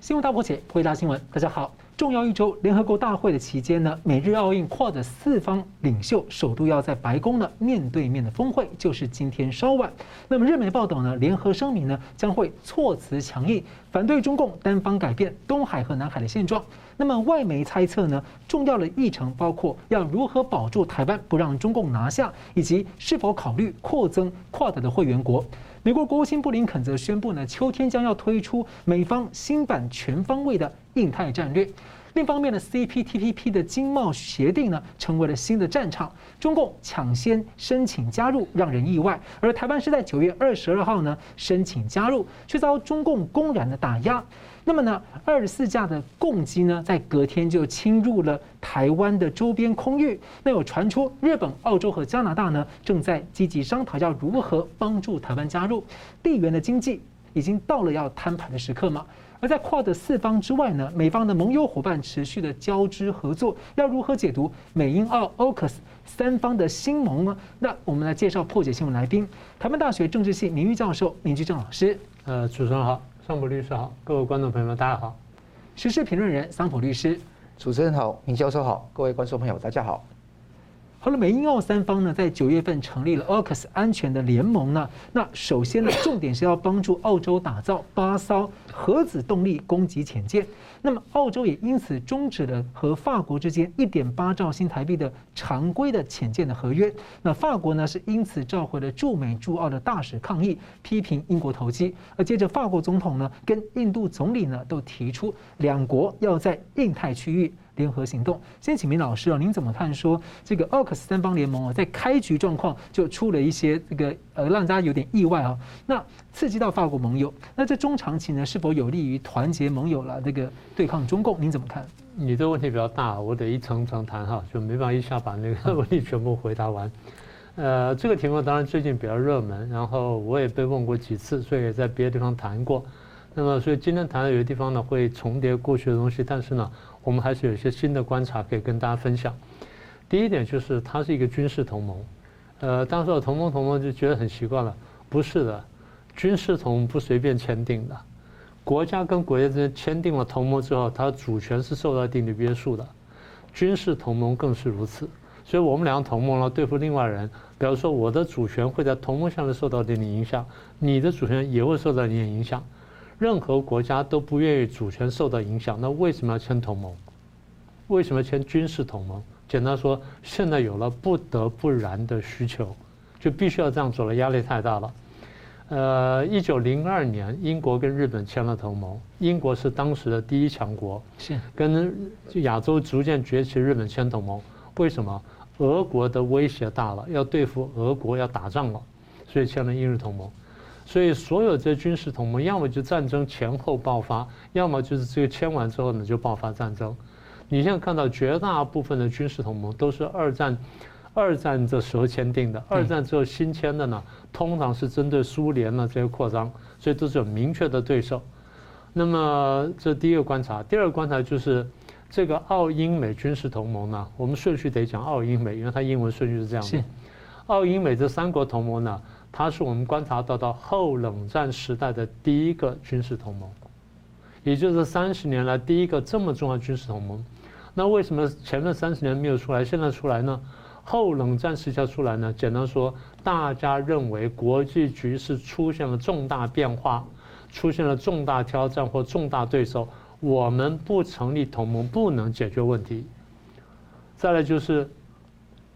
新闻大破解，回答新闻。大家好，重要一周，联合国大会的期间呢，美日澳印 QUAD 四方领袖首度要在白宫呢面对面的峰会，就是今天稍晚。那么日媒报道呢，联合声明呢将会措辞强硬，反对中共单方改变东海和南海的现状。那么外媒猜测呢，重要的议程包括要如何保住台湾不让中共拿下，以及是否考虑扩增 QUAD 的会员国。美国国务卿布林肯则宣布呢，秋天将要推出美方新版全方位的印太战略。另一方面呢，CPTPP 的经贸协定呢，成为了新的战场，中共抢先申请加入，让人意外。而台湾是在九月二十二号呢申请加入，却遭中共公然的打压。那么呢，二十四架的共机呢，在隔天就侵入了台湾的周边空域。那有传出日本、澳洲和加拿大呢，正在积极商讨要如何帮助台湾加入。地缘的经济已经到了要摊牌的时刻吗？而在跨的四方之外呢，美方的盟友伙伴持续的交织合作，要如何解读美英澳 AUKUS 三方的新盟呢？那我们来介绍破解新闻来宾，台湾大学政治系名誉教授林居正老师。呃，主持人好。桑普律师好，各位观众朋友们，大家好。时事评论人桑普律师，主持人好，林教授好，各位观众朋友大家好。好了，美英澳三方呢，在九月份成立了 AUKUS 安全的联盟呢。那首先呢，重点是要帮助澳洲打造八艘核子动力攻击潜舰。那么，澳洲也因此终止了和法国之间一点八兆新台币的常规的潜舰的合约。那法国呢，是因此召回了驻美驻澳的大使抗议，批评英国投机。而接着，法国总统呢，跟印度总理呢，都提出两国要在印太区域。联合行动，先请明老师啊，您怎么看说这个奥克斯三方联盟啊，在开局状况就出了一些这个呃，让大家有点意外啊。那刺激到法国盟友，那这中长期呢，是否有利于团结盟友了这个对抗中共？您怎么看？你的问题比较大，我得一层层谈哈，就没办法一下把那个问题全部回答完。呃，这个题目当然最近比较热门，然后我也被问过几次，所以也在别的地方谈过。那么，所以今天谈的有些地方呢会重叠过去的东西，但是呢。我们还是有一些新的观察可以跟大家分享。第一点就是它是一个军事同盟，呃，当时我同盟同盟就觉得很习惯了，不是的，军事同盟不随便签订的，国家跟国家之间签订了同盟之后，它的主权是受到一定的约束的，军事同盟更是如此。所以我们两个同盟呢对付另外人，比如说我的主权会在同盟下面受到一定的影响，你的主权也会受到一定影响。任何国家都不愿意主权受到影响，那为什么要签同盟？为什么要签军事同盟？简单说，现在有了不得不然的需求，就必须要这样做了，压力太大了。呃，一九零二年，英国跟日本签了同盟，英国是当时的第一强国，是跟亚洲逐渐崛起日本签同盟。为什么？俄国的威胁大了，要对付俄国要打仗了，所以签了英日同盟。所以，所有这军事同盟，要么就战争前后爆发，要么就是这个签完之后呢就爆发战争。你现在看到绝大部分的军事同盟都是二战，二战的时候签订的，二战之后新签的呢，通常是针对苏联的这些扩张，所以都是有明确的对手。那么这第一个观察，第二个观察就是这个澳英美军事同盟呢，我们顺序得讲澳英美，因为它英文顺序是这样的。澳英美这三国同盟呢。它是我们观察到的后冷战时代的第一个军事同盟，也就是三十年来第一个这么重要的军事同盟。那为什么前面三十年没有出来，现在出来呢？后冷战时期出来呢？简单说，大家认为国际局势出现了重大变化，出现了重大挑战或重大对手，我们不成立同盟不能解决问题。再来就是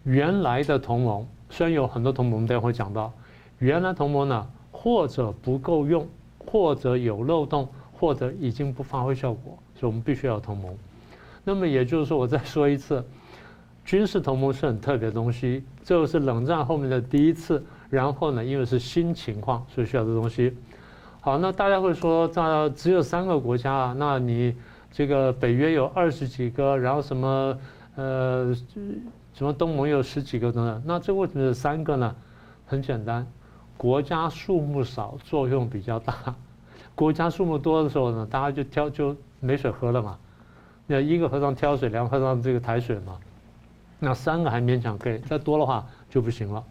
原来的同盟，虽然有很多同盟，我们待会讲到。原来同盟呢，或者不够用，或者有漏洞，或者已经不发挥效果，所以我们必须要同盟。那么也就是说，我再说一次，军事同盟是很特别的东西，这是冷战后面的第一次。然后呢，因为是新情况，所以需要这东西。好，那大家会说，这只有三个国家啊？那你这个北约有二十几个，然后什么呃，什么东盟有十几个等等，那这为什么是三个呢？很简单。国家数目少，作用比较大；国家数目多的时候呢，大家就挑就没水喝了嘛。那一个和尚挑水，两个和尚这个抬水嘛。那三个还勉强可以，再多的话就不行了。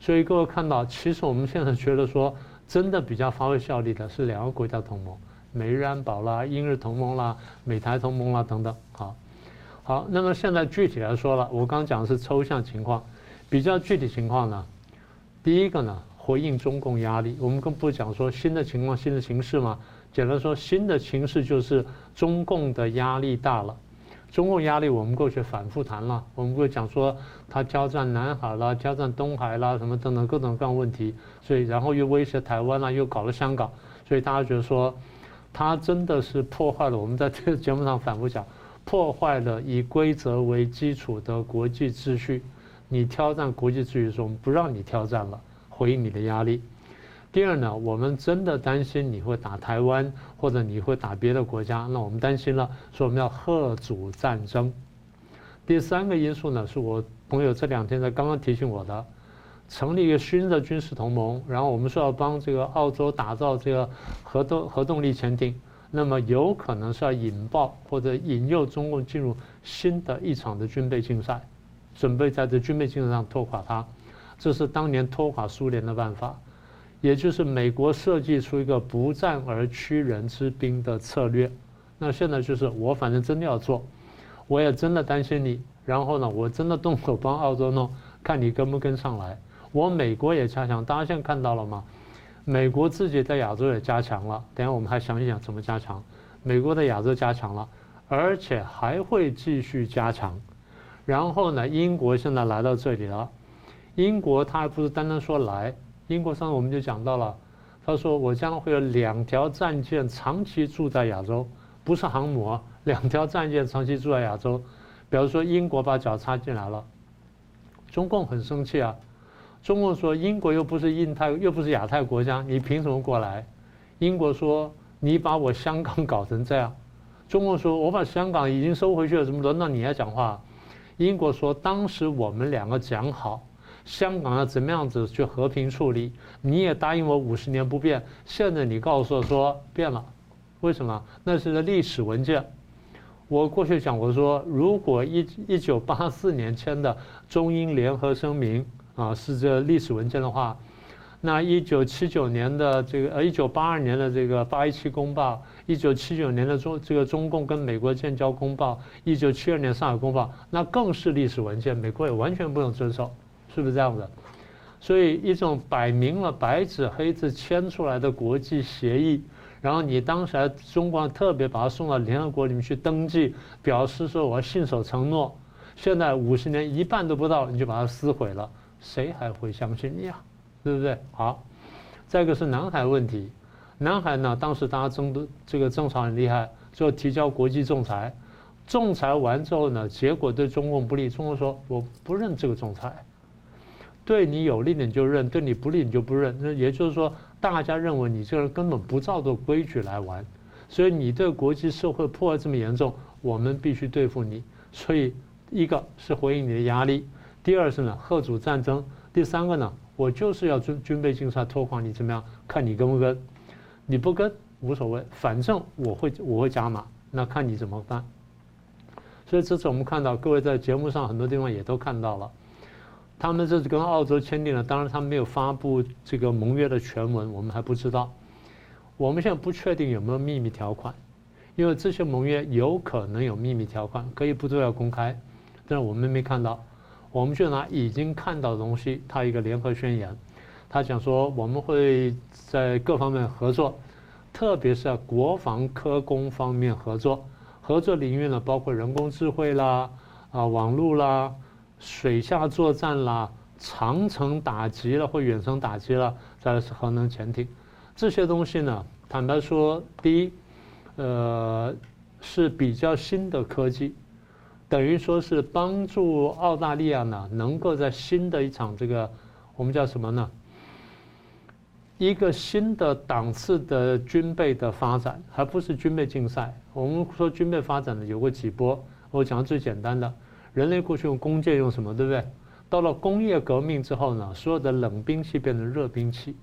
所以各位看到，其实我们现在觉得说，真的比较发挥效力的是两个国家同盟，美日安保啦、英日同盟啦、美台同盟啦等等。好，好，那么现在具体来说了，我刚讲的是抽象情况，比较具体情况呢，第一个呢，回应中共压力，我们更不讲说新的情况、新的形势嘛。简单说，新的形势就是中共的压力大了。中共压力，我们过去反复谈了，我们会讲说他挑战南海啦，挑战东海啦，什么等等各种各样问题，所以然后又威胁台湾啦，又搞了香港，所以大家觉得说他真的是破坏了。我们在这个节目上反复讲，破坏了以规则为基础的国际秩序。你挑战国际秩序的时候，我们不让你挑战了，回应你的压力。第二呢，我们真的担心你会打台湾，或者你会打别的国家，那我们担心了，说我们要吓阻战争。第三个因素呢，是我朋友这两天在刚刚提醒我的，成立一个新的军事同盟，然后我们说要帮这个澳洲打造这个核动核动力潜艇，那么有可能是要引爆或者引诱中共进入新的一场的军备竞赛，准备在这军备竞赛上拖垮它，这是当年拖垮苏联的办法。也就是美国设计出一个不战而屈人之兵的策略，那现在就是我反正真的要做，我也真的担心你，然后呢，我真的动手帮澳洲弄，看你跟不跟上来。我美国也加强，大家现在看到了吗？美国自己在亚洲也加强了，等下我们还想一想怎么加强。美国在亚洲加强了，而且还会继续加强。然后呢，英国现在来到这里了，英国他还不是单单说来。英国上次我们就讲到了，他说我将会有两条战舰长期驻在亚洲，不是航母，两条战舰长期驻在亚洲。比如说英国把脚插进来了，中共很生气啊，中共说英国又不是印太又不是亚太国家，你凭什么过来？英国说你把我香港搞成这样，中共说我把香港已经收回去了，怎么轮到你来讲话？英国说当时我们两个讲好。香港要怎么样子去和平处理？你也答应我五十年不变，现在你告诉我说变了，为什么？那是个历史文件。我过去讲过说，如果一一九八四年签的中英联合声明啊是这历史文件的话，那一九七九年的这个呃一九八二年的这个八一七公报，一九七九年的中这个中共跟美国建交公报，一九七二年上海公报，那更是历史文件，美国也完全不用遵守。是不是这样的？所以一种摆明了白纸黑字签出来的国际协议，然后你当时还中国特别把它送到联合国里面去登记，表示说我要信守承诺。现在五十年一半都不到，你就把它撕毁了，谁还会相信你啊？对不对？好，再一个是南海问题，南海呢，当时大家争的这个争吵很厉害，最后提交国际仲裁，仲裁完之后呢，结果对中共不利，中共说我不认这个仲裁。对你有利你就认，对你不利你就不认。那也就是说，大家认为你这个人根本不照着规矩来玩，所以你对国际社会破坏这么严重，我们必须对付你。所以一个是回应你的压力，第二是呢吓阻战争，第三个呢我就是要军军备竞赛拖垮你怎么样？看你跟不跟，你不跟无所谓，反正我会我会加码，那看你怎么办。所以这次我们看到各位在节目上很多地方也都看到了。他们这是跟澳洲签订了，当然他们没有发布这个盟约的全文，我们还不知道。我们现在不确定有没有秘密条款，因为这些盟约有可能有秘密条款，可以不都要公开，但是我们没看到。我们就拿已经看到的东西，它一个联合宣言，他讲说我们会在各方面合作，特别是在国防科工方面合作，合作领域呢包括人工智慧啦，啊网络啦。水下作战啦，长程打击了或远程打击了，再来是核能潜艇，这些东西呢，坦白说，第一，呃，是比较新的科技，等于说是帮助澳大利亚呢，能够在新的一场这个我们叫什么呢？一个新的档次的军备的发展，还不是军备竞赛。我们说军备发展呢，有过几波，我讲最简单的。人类过去用弓箭用什么，对不对？到了工业革命之后呢，所有的冷兵器变成热兵器。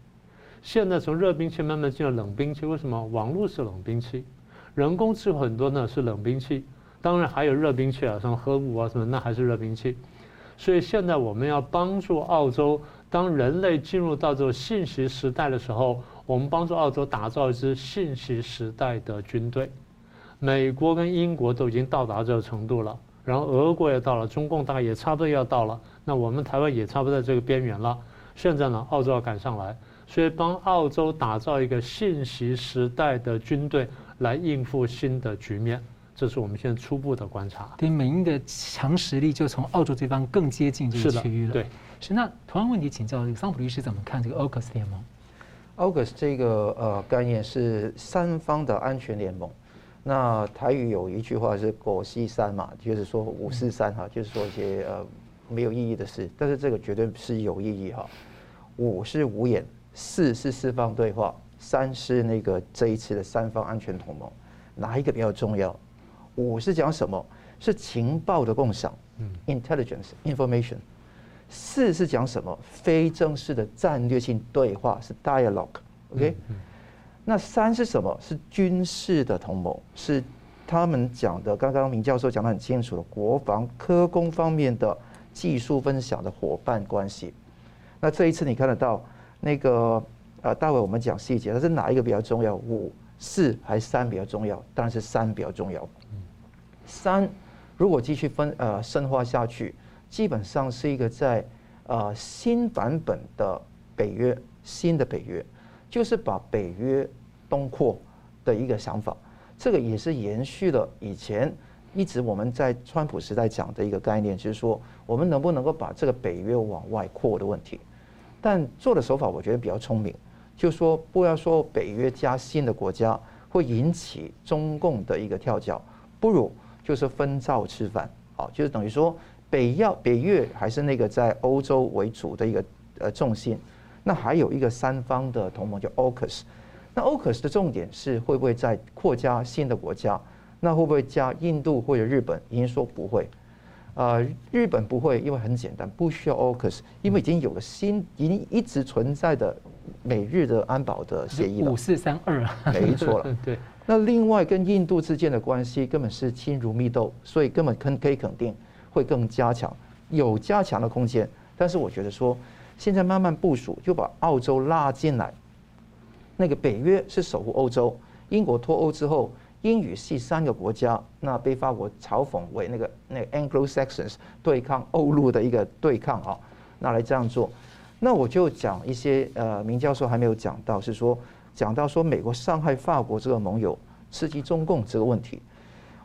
现在从热兵器慢慢进入冷兵器，为什么？网络是冷兵器，人工智慧很多呢是冷兵器，当然还有热兵器啊，什么核武啊什么，那还是热兵器。所以现在我们要帮助澳洲，当人类进入到这种信息时代的时候，我们帮助澳洲打造一支信息时代的军队。美国跟英国都已经到达这个程度了，然后俄国也到了，中共大概也差不多要到了，那我们台湾也差不多在这个边缘了。现在呢，澳洲要赶上来，所以帮澳洲打造一个信息时代的军队来应付新的局面，这是我们现在初步的观察。对，美英的强实力就从澳洲这方更接近这个区域了。对，是。那同样问题，请教桑普律师怎么看这个 AUKUS 联盟？AUKUS 这个呃概念是三方的安全联盟。那台语有一句话是“果西三”嘛，就是说五四三哈，就是说一些呃没有意义的事。但是这个绝对是有意义哈。五是五眼，四是四方对话，三是那个这一次的三方安全同盟，哪一个比较重要？五是讲什么？是情报的共享，嗯，intelligence information。四是讲什么？非正式的战略性对话，是 dialogue，OK？那三是什么？是军事的同盟，是他们讲的。刚刚明教授讲得很清楚的，国防科工方面的技术分享的伙伴关系。那这一次你看得到那个呃，待会我们讲细节，它是哪一个比较重要？五、四还是三比较重要？当然是三比较重要。三如果继续分呃深化下去，基本上是一个在呃新版本的北约，新的北约。就是把北约东扩的一个想法，这个也是延续了以前一直我们在川普时代讲的一个概念，就是说我们能不能够把这个北约往外扩的问题。但做的手法我觉得比较聪明，就说不要说北约加新的国家会引起中共的一个跳脚，不如就是分灶吃饭，好，就是等于说北要北约还是那个在欧洲为主的一个呃重心。那还有一个三方的同盟叫 AUKUS，那 AUKUS 的重点是会不会再扩加新的国家？那会不会加印度或者日本？已经说不会，啊，日本不会，因为很简单，不需要 AUKUS，因为已经有了新，已经一直存在的美日的安保的协议了。五四三二，没错了。对。那另外跟印度之间的关系根本是亲如蜜豆，所以根本肯可以肯定会更加强，有加强的空间。但是我觉得说。现在慢慢部署，就把澳洲拉进来。那个北约是守护欧洲，英国脱欧之后，英语系三个国家，那被法国嘲讽为那个那个 Anglo-Saxons 对抗欧陆的一个对抗啊，那来这样做。那我就讲一些呃，明教授还没有讲到，是说讲到说美国伤害法国这个盟友，刺激中共这个问题。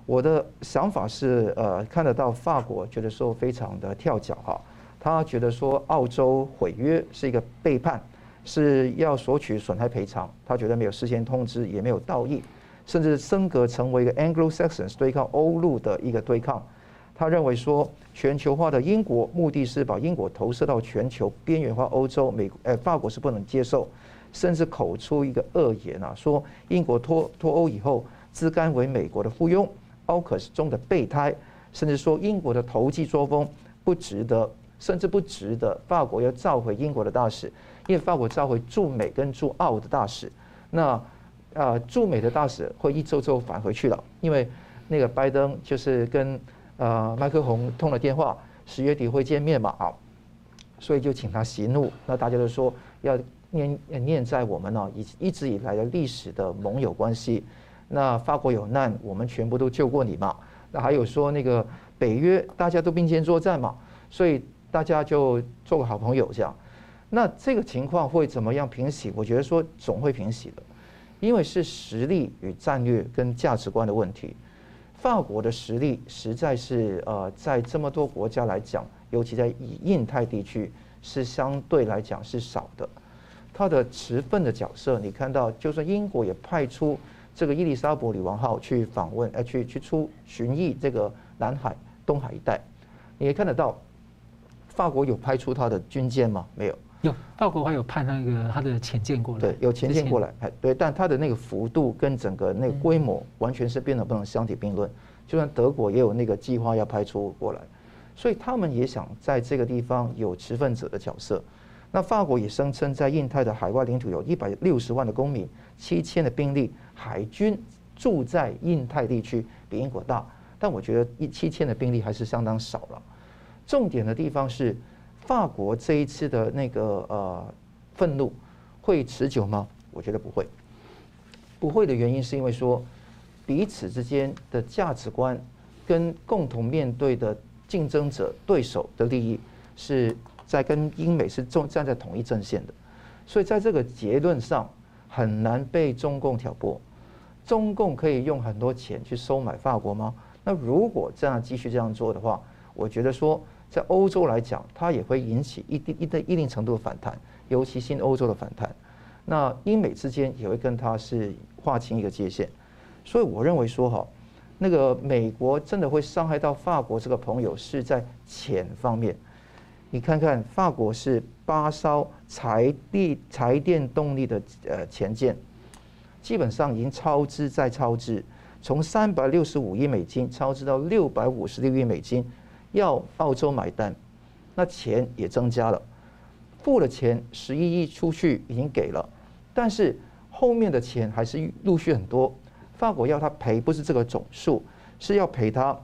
我的想法是呃，看得到法国觉得说非常的跳脚哈。他觉得说澳洲毁约是一个背叛，是要索取损害赔偿。他觉得没有事先通知，也没有道义，甚至升格成为一个 Anglo-Saxons 对抗欧陆的一个对抗。他认为说全球化的英国目的是把英国投射到全球边缘化欧洲，美呃法国是不能接受，甚至口出一个恶言啊，说英国脱脱欧以后自甘为美国的附庸，AUKUS 中的备胎，甚至说英国的投机作风不值得。甚至不值得法国要召回英国的大使，因为法国召回驻美跟驻澳的大使，那啊驻美的大使会一周之后返回去了，因为那个拜登就是跟呃麦克红通了电话，十月底会见面嘛啊，所以就请他息怒。那大家都说要念念在我们呢一一直以来的历史的盟友关系，那法国有难，我们全部都救过你嘛。那还有说那个北约大家都并肩作战嘛，所以。大家就做个好朋友这样，那这个情况会怎么样平息？我觉得说总会平息的，因为是实力与战略跟价值观的问题。法国的实力实在是呃，在这么多国家来讲，尤其在以印太地区是相对来讲是少的。他的持份的角色，你看到，就算英国也派出这个伊丽莎白女王号去访问，呃，去去出巡弋这个南海、东海一带，你也看得到。法国有派出他的军舰吗？没有。有，法国还有派那个他的潜舰过来。对，有潜舰过来。哎，对，但他的那个幅度跟整个那个规模完全是变得不能相提并论。就算德国也有那个计划要派出过来，所以他们也想在这个地方有持份者的角色。那法国也声称在印太的海外领土有一百六十万的公民，七千的兵力，海军住在印太地区比英国大，但我觉得一七千的兵力还是相当少了。重点的地方是，法国这一次的那个呃愤怒会持久吗？我觉得不会。不会的原因是因为说，彼此之间的价值观跟共同面对的竞争者、对手的利益是在跟英美是站站在同一阵线的，所以在这个结论上很难被中共挑拨。中共可以用很多钱去收买法国吗？那如果这样继续这样做的话，我觉得说，在欧洲来讲，它也会引起一定一定一定程度的反弹，尤其新欧洲的反弹。那英美之间也会跟它是划清一个界限。所以我认为说哈，那个美国真的会伤害到法国这个朋友是在钱方面。你看看法国是八艘柴地柴电动力的呃前舰。基本上已经超支再超支，从三百六十五亿美金超支到六百五十六亿美金，要澳洲买单，那钱也增加了，付了钱十一亿出去已经给了，但是后面的钱还是陆续很多，法国要他赔不是这个总数，是要赔他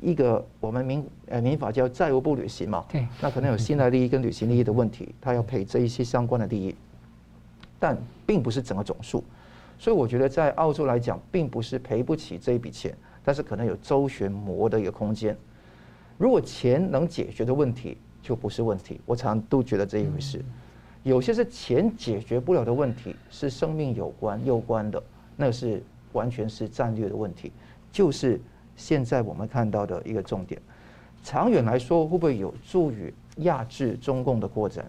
一个我们民呃民法叫债务不履行嘛，对，那可能有信赖利益跟履行利益的问题，他要赔这一些相关的利益，但并不是整个总数。所以我觉得在澳洲来讲，并不是赔不起这一笔钱，但是可能有周旋磨的一个空间。如果钱能解决的问题，就不是问题。我常常都觉得这一回事。有些是钱解决不了的问题，是生命有关攸关的，那是完全是战略的问题。就是现在我们看到的一个重点。长远来说，会不会有助于压制中共的扩展？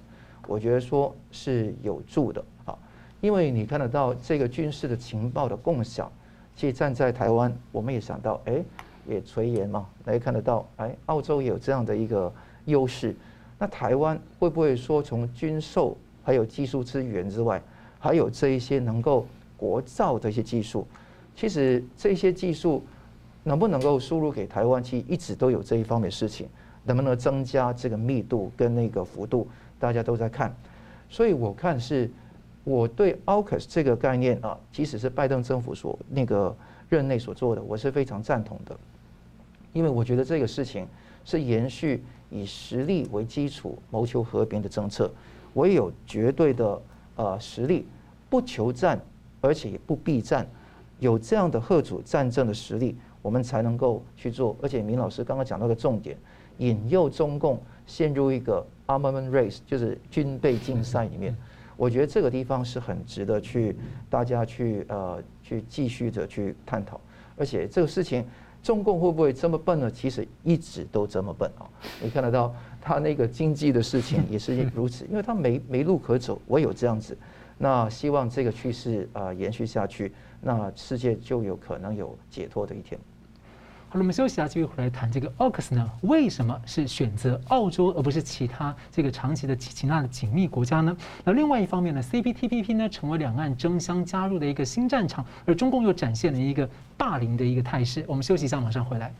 我觉得说是有助的啊。因为你看得到这个军事的情报的共享，其实站在台湾，我们也想到，哎，也垂涎嘛，来看得到，哎，澳洲也有这样的一个优势，那台湾会不会说从军售还有技术资源之外，还有这一些能够国造的一些技术，其实这些技术能不能够输入给台湾，其实一直都有这一方面的事情，能不能增加这个密度跟那个幅度，大家都在看，所以我看是。我对 AUKUS 这个概念啊，即使是拜登政府所那个任内所做的，我是非常赞同的，因为我觉得这个事情是延续以实力为基础谋求和平的政策，唯有绝对的呃实力，不求战，而且也不避战，有这样的吓阻战争的实力，我们才能够去做。而且明老师刚刚讲到的重点，引诱中共陷入一个 armament race，就是军备竞赛里面。我觉得这个地方是很值得去大家去呃去继续的去探讨，而且这个事情中共会不会这么笨呢？其实一直都这么笨啊！你看得到他那个经济的事情也是如此，因为他没没路可走，唯有这样子。那希望这个趋势啊延续下去，那世界就有可能有解脱的一天。好了，我们休息啊，继续回来谈这个 AUKUS 呢？为什么是选择澳洲而不是其他这个长期的其他的紧密国家呢？那另外一方面呢，CPTPP 呢成为两岸争相加入的一个新战场，而中共又展现了一个霸凌的一个态势。我们休息一下，马上回来。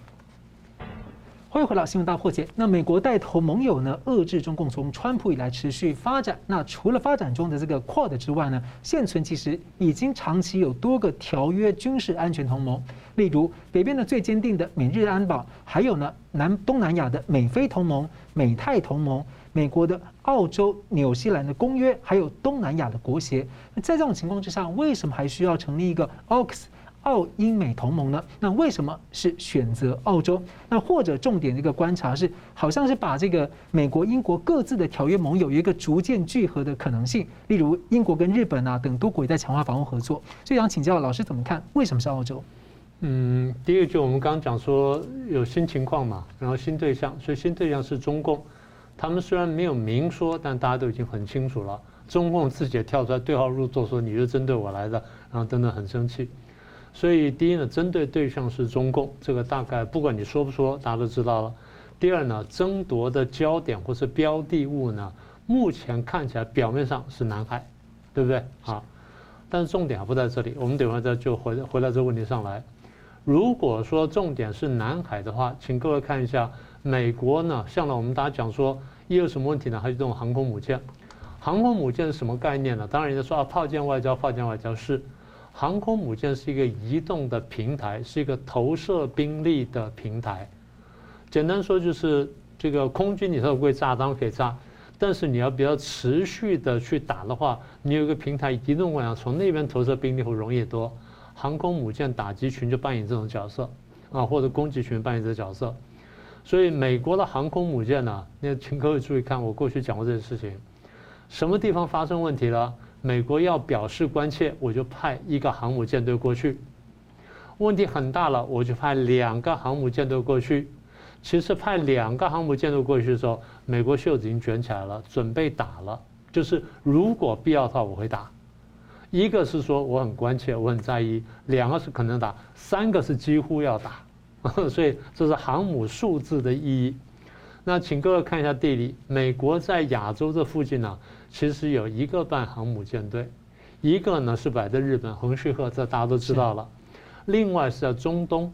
欢迎回到新闻大破解。那美国带头盟友呢，遏制中共从川普以来持续发展。那除了发展中的这个 QUAD 之外呢，现存其实已经长期有多个条约军事安全同盟，例如北边的最坚定的美日安保，还有呢南东南亚的美菲同盟、美泰同盟，美国的澳洲、纽西兰的公约，还有东南亚的国协。那在这种情况之下，为什么还需要成立一个 Ox？澳英美同盟呢？那为什么是选择澳洲？那或者重点的一个观察是，好像是把这个美国、英国各自的条约盟友有一个逐渐聚合的可能性。例如，英国跟日本啊等多国也在强化防务合作。所以想请教老师怎么看？为什么是澳洲？嗯，第一个就我们刚刚讲说有新情况嘛，然后新对象，所以新对象是中共。他们虽然没有明说，但大家都已经很清楚了。中共自己也跳出来对号入座，说你是针对我来的，然后等等很生气。所以第一呢，针对对象是中共，这个大概不管你说不说，大家都知道了。第二呢，争夺的焦点或是标的物呢，目前看起来表面上是南海，对不对？好，但是重点还不在这里。我们等会儿再就回回到这个问题上来。如果说重点是南海的话，请各位看一下，美国呢，向来我们大家讲说，一有什么问题呢，还是这种航空母舰。航空母舰是什么概念呢？当然人家说啊，炮舰外交，炮舰外交是。航空母舰是一个移动的平台，是一个投射兵力的平台。简单说就是这个空军你说会炸，当然可以炸，但是你要比较持续的去打的话，你有一个平台移动过来，从那边投射兵力会容易多。航空母舰打击群就扮演这种角色啊，或者攻击群扮演这个角色。所以美国的航空母舰呢，那请各位注意看，我过去讲过这个事情，什么地方发生问题了？美国要表示关切，我就派一个航母舰队过去。问题很大了，我就派两个航母舰队过去。其实派两个航母舰队过去的时候，美国袖子已经卷起来了，准备打了。就是如果必要的话，我会打。一个是说我很关切，我很在意；两个是可能打，三个是几乎要打。所以这是航母数字的意义。那请各位看一下地理，美国在亚洲这附近呢，其实有一个半航母舰队，一个呢是摆在日本横须贺，这大家都知道了。另外是在中东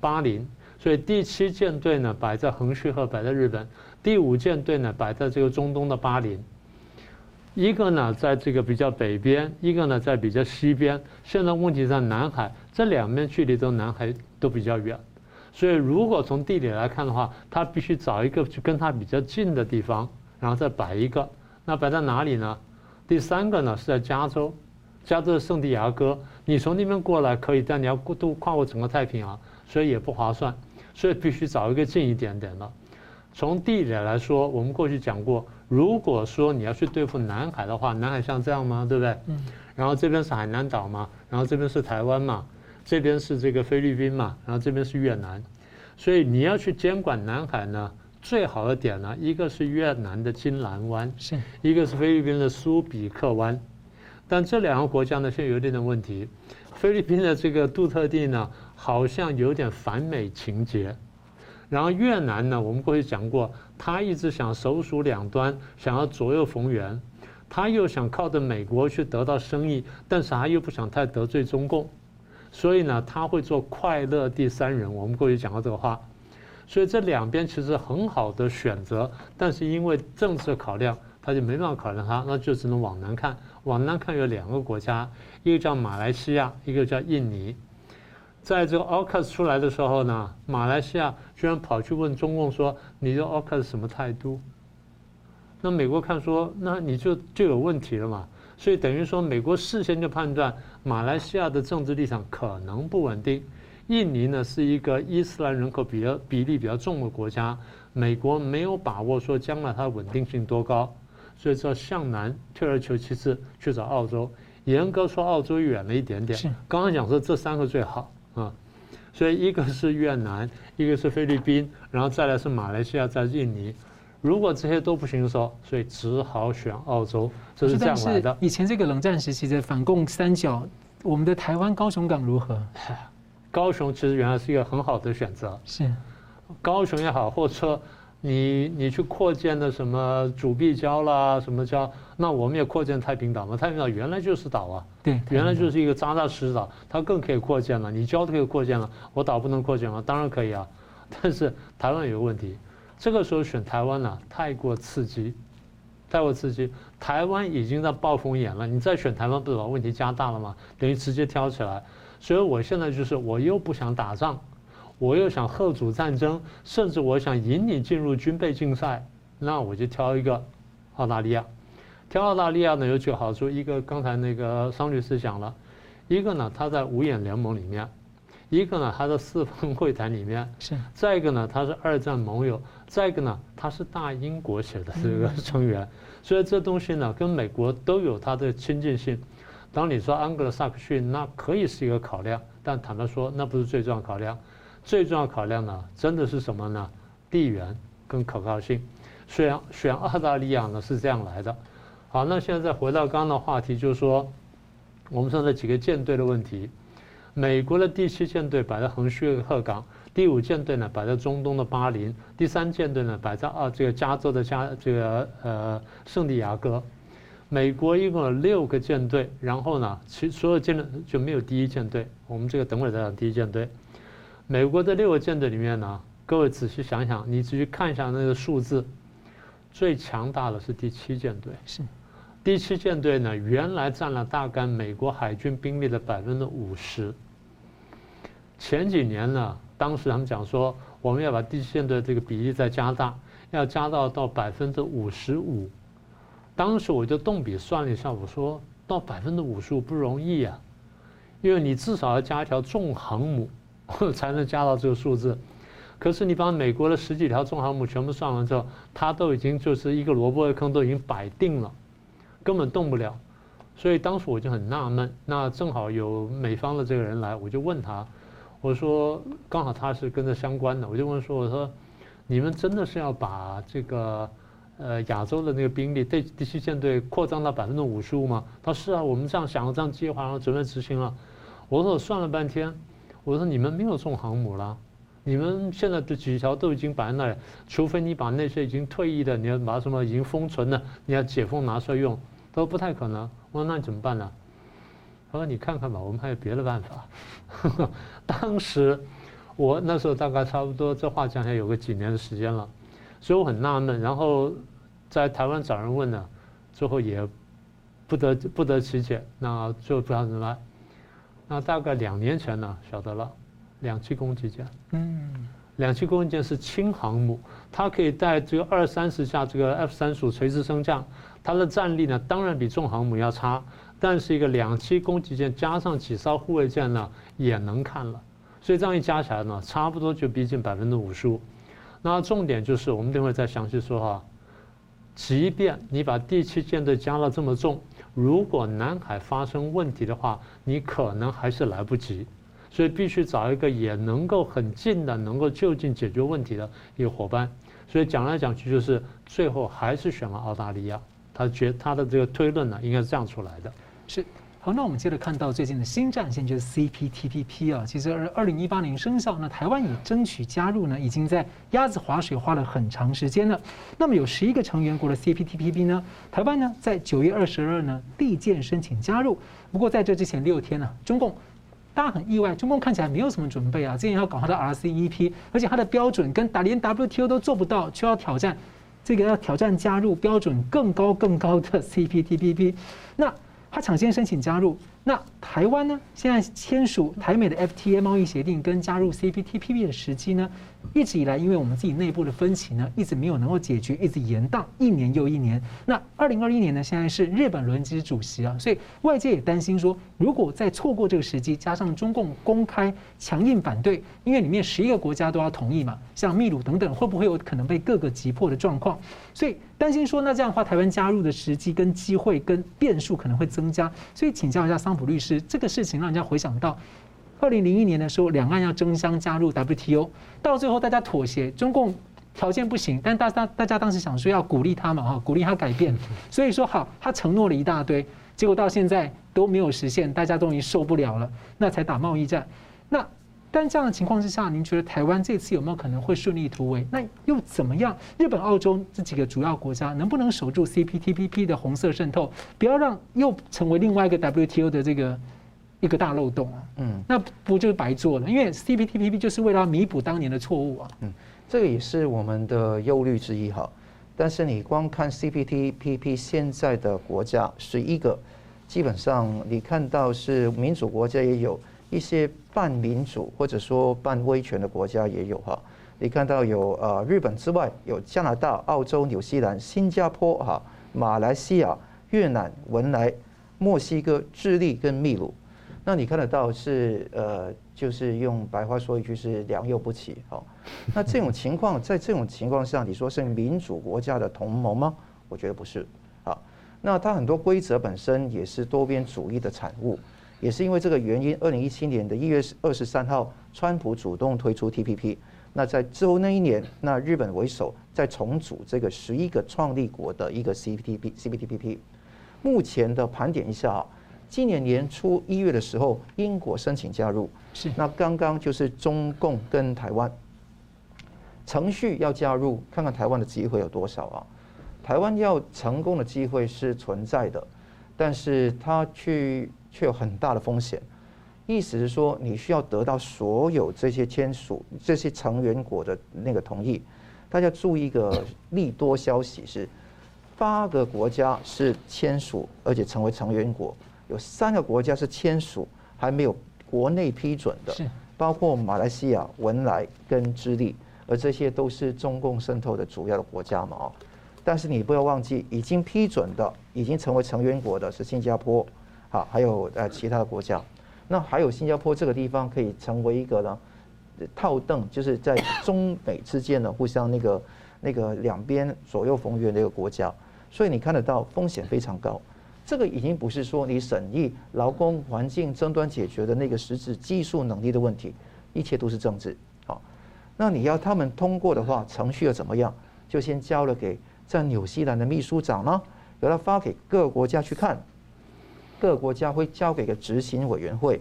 巴林。所以第七舰队呢摆在横须贺，摆在日本；第五舰队呢摆在这个中东的巴林。一个呢在这个比较北边，一个呢在比较西边。现在问题在南海，这两边距离都南海都比较远。所以如果从地理来看的话，他必须找一个去跟他比较近的地方，然后再摆一个。那摆在哪里呢？第三个呢是在加州，加州的圣地亚哥。你从那边过来可以，但你要过渡跨过整个太平洋，所以也不划算。所以必须找一个近一点点的。从地理来说，我们过去讲过，如果说你要去对付南海的话，南海像这样吗？对不对？嗯。然后这边是海南岛嘛，然后这边是台湾嘛，这边是这个菲律宾嘛，然后这边是越南。所以你要去监管南海呢，最好的点呢，一个是越南的金兰湾，是一个是菲律宾的苏比克湾。但这两个国家呢，现在有点点问题。菲律宾的这个杜特地呢，好像有点反美情节，然后越南呢，我们过去讲过，他一直想首鼠两端，想要左右逢源，他又想靠着美国去得到生意，但是他又不想太得罪中共，所以呢，他会做快乐第三人。我们过去讲过这个话，所以这两边其实很好的选择，但是因为政治考量，他就没办法考量他，那就只能往南看。往南看有两个国家，一个叫马来西亚，一个叫印尼。在这个 AUKUS 出来的时候呢，马来西亚居然跑去问中共说：“你这 AUKUS 什么态度？”那美国看说：“那你就就有问题了嘛。”所以等于说，美国事先就判断马来西亚的政治立场可能不稳定。印尼呢是一个伊斯兰人口比较比例比较重的国家，美国没有把握说将来它的稳定性多高，所以说向南退而求其次去找澳洲。严格说，澳洲远了一点点。刚刚讲说这三个最好。啊，所以一个是越南，一个是菲律宾，然后再来是马来西亚，在印尼。如果这些都不行的时候，所以只好选澳洲，这是这样来的。以前这个冷战时期的反共三角，我们的台湾高雄港如何？高雄其实原来是一个很好的选择。是，高雄也好，或者说。你你去扩建的什么主碧礁啦，什么礁？那我们也扩建太平岛嘛？太平岛原来就是岛啊，对，原来就是一个扎扎实实岛，它更可以扩建了。你礁都可以扩建了，我岛不能扩建吗？当然可以啊。但是台湾有个问题，这个时候选台湾呢、啊，太过刺激，太过刺激。台湾已经在暴风眼了，你再选台湾，不是把问题加大了吗？等于直接挑起来。所以我现在就是，我又不想打仗。我又想贺阻战争，甚至我想引你进入军备竞赛，那我就挑一个澳大利亚。挑澳大利亚呢有几个好处，一个刚才那个桑律师讲了，一个呢它在五眼联盟里面，一个呢它在四方会谈里面，是。再一个呢它是二战盟友，再一个呢它是大英国协的这个成员，所以这东西呢跟美国都有它的亲近性。当你说安格萨克逊，那可以是一个考量，但坦白说那不是最重要考量。最重要考量呢，真的是什么呢？地缘跟可靠性。选选澳大利亚呢是这样来的。好，那现在再回到刚刚的话题，就是说，我们说这几个舰队的问题。美国的第七舰队摆在横须贺港，第五舰队呢摆在中东的巴林，第三舰队呢摆在啊这个加州的加这个呃圣地亚哥。美国一共有六个舰队，然后呢，其所有舰队就没有第一舰队。我们这个等会儿再讲第一舰队。美国的六个舰队里面呢，各位仔细想想，你仔细看一下那个数字，最强大的是第七舰队。是，第七舰队呢，原来占了大概美国海军兵力的百分之五十。前几年呢，当时他们讲说，我们要把第七舰队这个比例再加大，要加到到百分之五十五，当时我就动笔算了一下，我说到百分之五十五不容易啊，因为你至少要加一条重航母，才能加到这个数字。可是你把美国的十几条重航母全部算完之后，它都已经就是一个萝卜的坑都已经摆定了，根本动不了。所以当时我就很纳闷，那正好有美方的这个人来，我就问他，我说刚好他是跟着相关的，我就问说，我说你们真的是要把这个呃亚洲的那个兵力对第七舰队扩张到百分之五十五吗？他说是啊，我们这样想了，这样计划，然后准备执行了。我说我算了半天，我说你们没有送航母了，你们现在的几条都已经摆在那里，除非你把那些已经退役的，你要把什么已经封存的，你要解封拿出来用，都不太可能。我说那你怎么办呢？他说你看看吧，我们还有别的办法。当时我那时候大概差不多，这话讲起来有个几年的时间了，所以我很纳闷。然后在台湾找人问呢，最后也不得不得其解，那最后不知道怎么办。那大概两年前呢，晓得了，两栖攻击舰。嗯，两栖攻击舰是轻航母，它可以带这个二三十架这个 F 三十五垂直升降。它的战力呢，当然比重航母要差，但是一个两栖攻击舰加上几艘护卫舰呢，也能看了。所以这样一加起来呢，差不多就逼近百分之五十五。那重点就是，我们等会再详细说哈。即便你把第七舰队加了这么重，如果南海发生问题的话，你可能还是来不及。所以必须找一个也能够很近的、能够就近解决问题的一个伙伴。所以讲来讲去，就是最后还是选了澳大利亚。他觉他的这个推论呢，应该是这样出来的。是，好，那我们接着看到最近的新战线就是 CPTPP 啊，其实二二零一八年生效，那台湾也争取加入呢，已经在鸭子划水花了很长时间了。那么有十一个成员国的 CPTPP 呢，台湾呢在九月二十二呢递件申请加入。不过在这之前六天呢，中共大家很意外，中共看起来没有什么准备啊，之前要搞他的 RCEP，而且他的标准跟打连 WTO 都做不到，却要挑战。这个要挑战加入标准更高更高的 CPTPP，那他抢先申请加入。那台湾呢？现在签署台美的 FTA 贸易协定跟加入 CPTPP 的时机呢？一直以来，因为我们自己内部的分歧呢，一直没有能够解决，一直延宕一年又一年。那二零二一年呢？现在是日本轮值主席啊，所以外界也担心说，如果再错过这个时机，加上中共公开强硬反对，因为里面十一个国家都要同意嘛，像秘鲁等等，会不会有可能被各个击破的状况？所以担心说，那这样的话，台湾加入的时机跟机会跟变数可能会增加。所以请教一下桑。桑普律师，这个事情让人家回想到二零零一年的时候，两岸要争相加入 WTO，到最后大家妥协，中共条件不行，但大大大家当时想说要鼓励他嘛，哈，鼓励他改变，所以说好，他承诺了一大堆，结果到现在都没有实现，大家终于受不了了，那才打贸易战。那但这样的情况之下，您觉得台湾这次有没有可能会顺利突围？那又怎么样？日本、澳洲这几个主要国家能不能守住 CPTPP 的红色渗透，不要让又成为另外一个 WTO 的这个一个大漏洞啊？嗯，那不就是白做了？因为 CPTPP 就是为了弥补当年的错误啊。嗯，这个也是我们的忧虑之一哈。但是你光看 CPTPP 现在的国家十一个，基本上你看到是民主国家也有。一些半民主或者说半威权的国家也有哈，你看到有呃日本之外，有加拿大、澳洲、纽西兰、新加坡哈、马来西亚、越南、文莱、墨西哥、智利跟秘鲁，那你看得到是呃就是用白话说一句是良莠不齐哈。那这种情况在这种情况下，你说是民主国家的同盟吗？我觉得不是啊。那它很多规则本身也是多边主义的产物。也是因为这个原因，二零一七年的一月二十三号，川普主动推出 TPP。那在之后那一年，那日本为首在重组这个十一个创立国的一个 CPTP CPTPP。目前的盘点一下啊，今年年初一月的时候，英国申请加入，是那刚刚就是中共跟台湾程序要加入，看看台湾的机会有多少啊？台湾要成功的机会是存在的，但是他去。却有很大的风险，意思是说，你需要得到所有这些签署这些成员国的那个同意。大家注意一个利多消息是，八个国家是签署而且成为成员国，有三个国家是签署还没有国内批准的，包括马来西亚、文莱跟智利，而这些都是中共渗透的主要的国家嘛。但是你不要忘记，已经批准的、已经成为成员国的是新加坡，好，还有呃其他的国家。那还有新加坡这个地方可以成为一个呢套凳，就是在中美之间呢互相那个那个两边左右逢源的一个国家。所以你看得到风险非常高。这个已经不是说你审议劳工环境争端解决的那个实质技术能力的问题，一切都是政治。好，那你要他们通过的话，程序又怎么样？就先交了给。在纽西兰的秘书长呢，由他发给各个国家去看，各国家会交给一个执行委员会，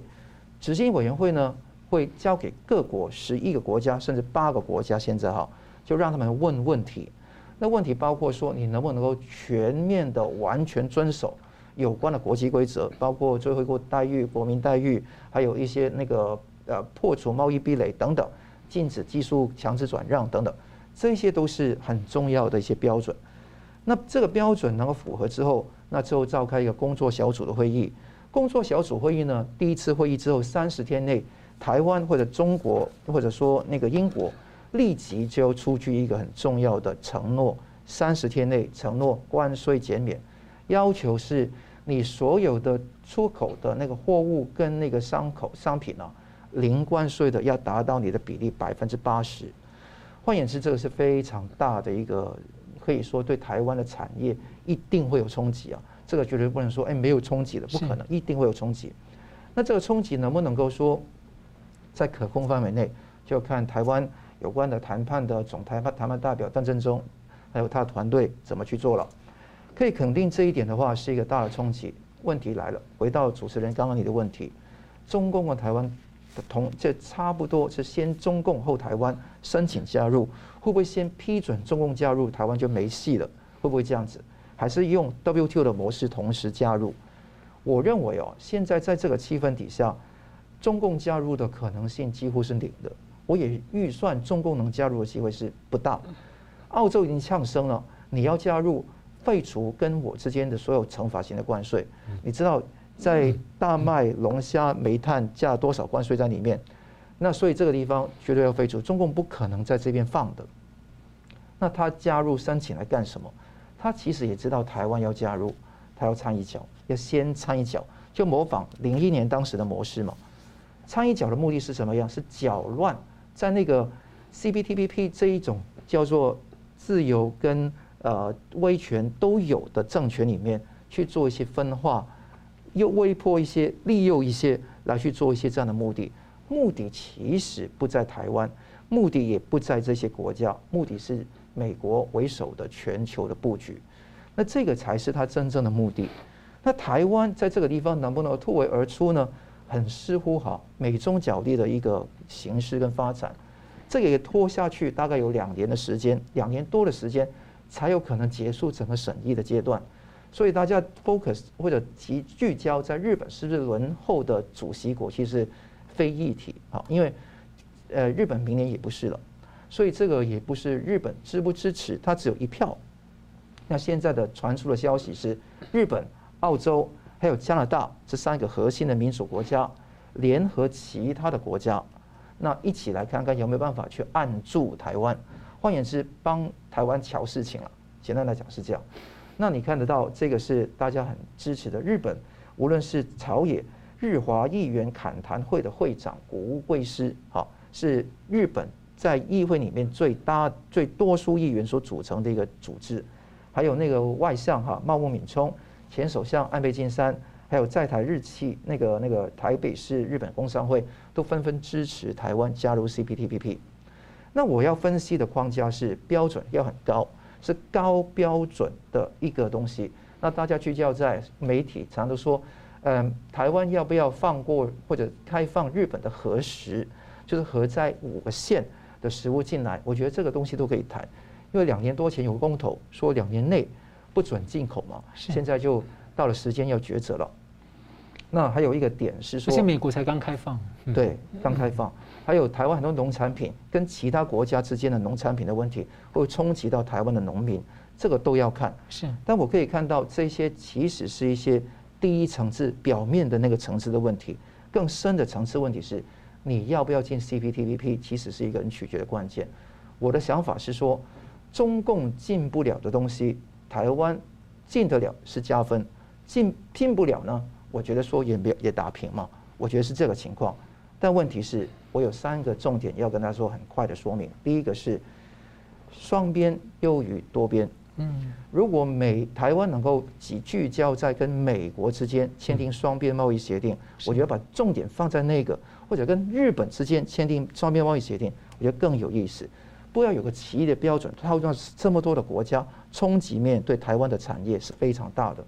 执行委员会呢会交给各国十一个国家甚至八个国家，现在哈就让他们问问题。那问题包括说你能不能够全面的完全遵守有关的国际规则，包括最惠国待遇、国民待遇，还有一些那个呃破除贸易壁垒等等，禁止技术强制转让等等。这些都是很重要的一些标准。那这个标准能够符合之后，那之后召开一个工作小组的会议。工作小组会议呢，第一次会议之后三十天内，台湾或者中国或者说那个英国立即就要出具一个很重要的承诺：三十天内承诺关税减免，要求是你所有的出口的那个货物跟那个商口商品呢，零关税的要达到你的比例百分之八十。换言之，这个是非常大的一个，可以说对台湾的产业一定会有冲击啊！这个绝对不能说哎没有冲击的，不可能，一定会有冲击。那这个冲击能不能够说在可控范围内，就看台湾有关的谈判的总谈判谈判代表邓振中，还有他的团队怎么去做了。可以肯定这一点的话，是一个大的冲击。问题来了，回到主持人刚刚你的问题，中共和台湾的。同这差不多是先中共后台湾申请加入，会不会先批准中共加入，台湾就没戏了？会不会这样子？还是用 WTO 的模式同时加入？我认为哦，现在在这个气氛底下，中共加入的可能性几乎是零的。我也预算中共能加入的机会是不大。澳洲已经呛声了，你要加入，废除跟我之间的所有惩罚性的关税，你知道？在大麦、龙虾、煤炭加多少关税在里面？那所以这个地方绝对要废除，中共不可能在这边放的。那他加入申请来干什么？他其实也知道台湾要加入，他要参一脚，要先参一脚，就模仿零一年当时的模式嘛。参一脚的目的是什么样？是搅乱在那个 CPTPP 这一种叫做自由跟呃威权都有的政权里面去做一些分化。又威迫一些，利诱一些来去做一些这样的目的，目的其实不在台湾，目的也不在这些国家，目的是美国为首的全球的布局，那这个才是他真正的目的。那台湾在这个地方能不能突围而出呢？很似乎哈，美中角力的一个形势跟发展，这个也拖下去大概有两年的时间，两年多的时间才有可能结束整个审议的阶段。所以大家 focus 或者集聚焦在日本是不是轮后的主席国，其实非议题啊，因为呃日本明年也不是了，所以这个也不是日本支不支持，它只有一票。那现在的传出的消息是，日本、澳洲还有加拿大这三个核心的民主国家联合其他的国家，那一起来看看有没有办法去按住台湾，换言之帮台湾瞧事情了。简单来讲是这样。那你看得到，这个是大家很支持的日本，无论是朝野日华议员恳谈会的会长谷物贵司，好，是日本在议会里面最大、最多数议员所组成的一个组织，还有那个外相哈茂木敏充，前首相安倍晋三，还有在台日企那个那个台北市日本工商会，都纷纷支持台湾加入 CPTPP。那我要分析的框架是标准要很高。是高标准的一个东西。那大家聚焦在媒体，常常都说，嗯，台湾要不要放过或者开放日本的核食，就是核在五个县的食物进来？我觉得这个东西都可以谈，因为两年多前有公投说两年内不准进口嘛，现在就到了时间要抉择了。那还有一个点是说，而且美国才刚开放，对，刚开放。还有台湾很多农产品跟其他国家之间的农产品的问题，会冲击到台湾的农民，这个都要看。是，但我可以看到这些其实是一些第一层次表面的那个层次的问题，更深的层次问题是，你要不要进 CPTPP，其实是一个很取决的关键。我的想法是说，中共进不了的东西，台湾进得了是加分，进进不了呢？我觉得说也也也打平嘛，我觉得是这个情况。但问题是，我有三个重点要跟大家说，很快的说明。第一个是双边优于多边。嗯，如果美台湾能够集聚焦在跟美国之间签订双边贸易协定，我觉得把重点放在那个，或者跟日本之间签订双边贸易协定，我觉得更有意思。不要有个奇异的标准，套用这么多的国家，冲击面对台湾的产业是非常大的。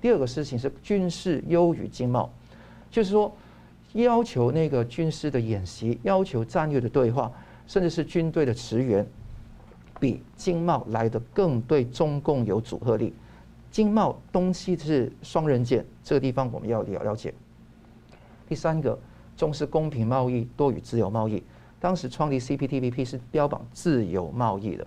第二个事情是军事优于经贸，就是说要求那个军事的演习，要求战略的对话，甚至是军队的驰援。比经贸来得更对中共有阻吓力，经贸东西是双刃剑，这个地方我们要了了解。第三个，重视公平贸易多于自由贸易。当时创立 CPTPP 是标榜自由贸易的，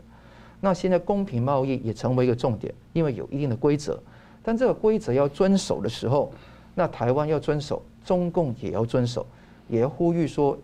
那现在公平贸易也成为一个重点，因为有一定的规则，但这个规则要遵守的时候，那台湾要遵守，中共也要遵守，也要呼吁说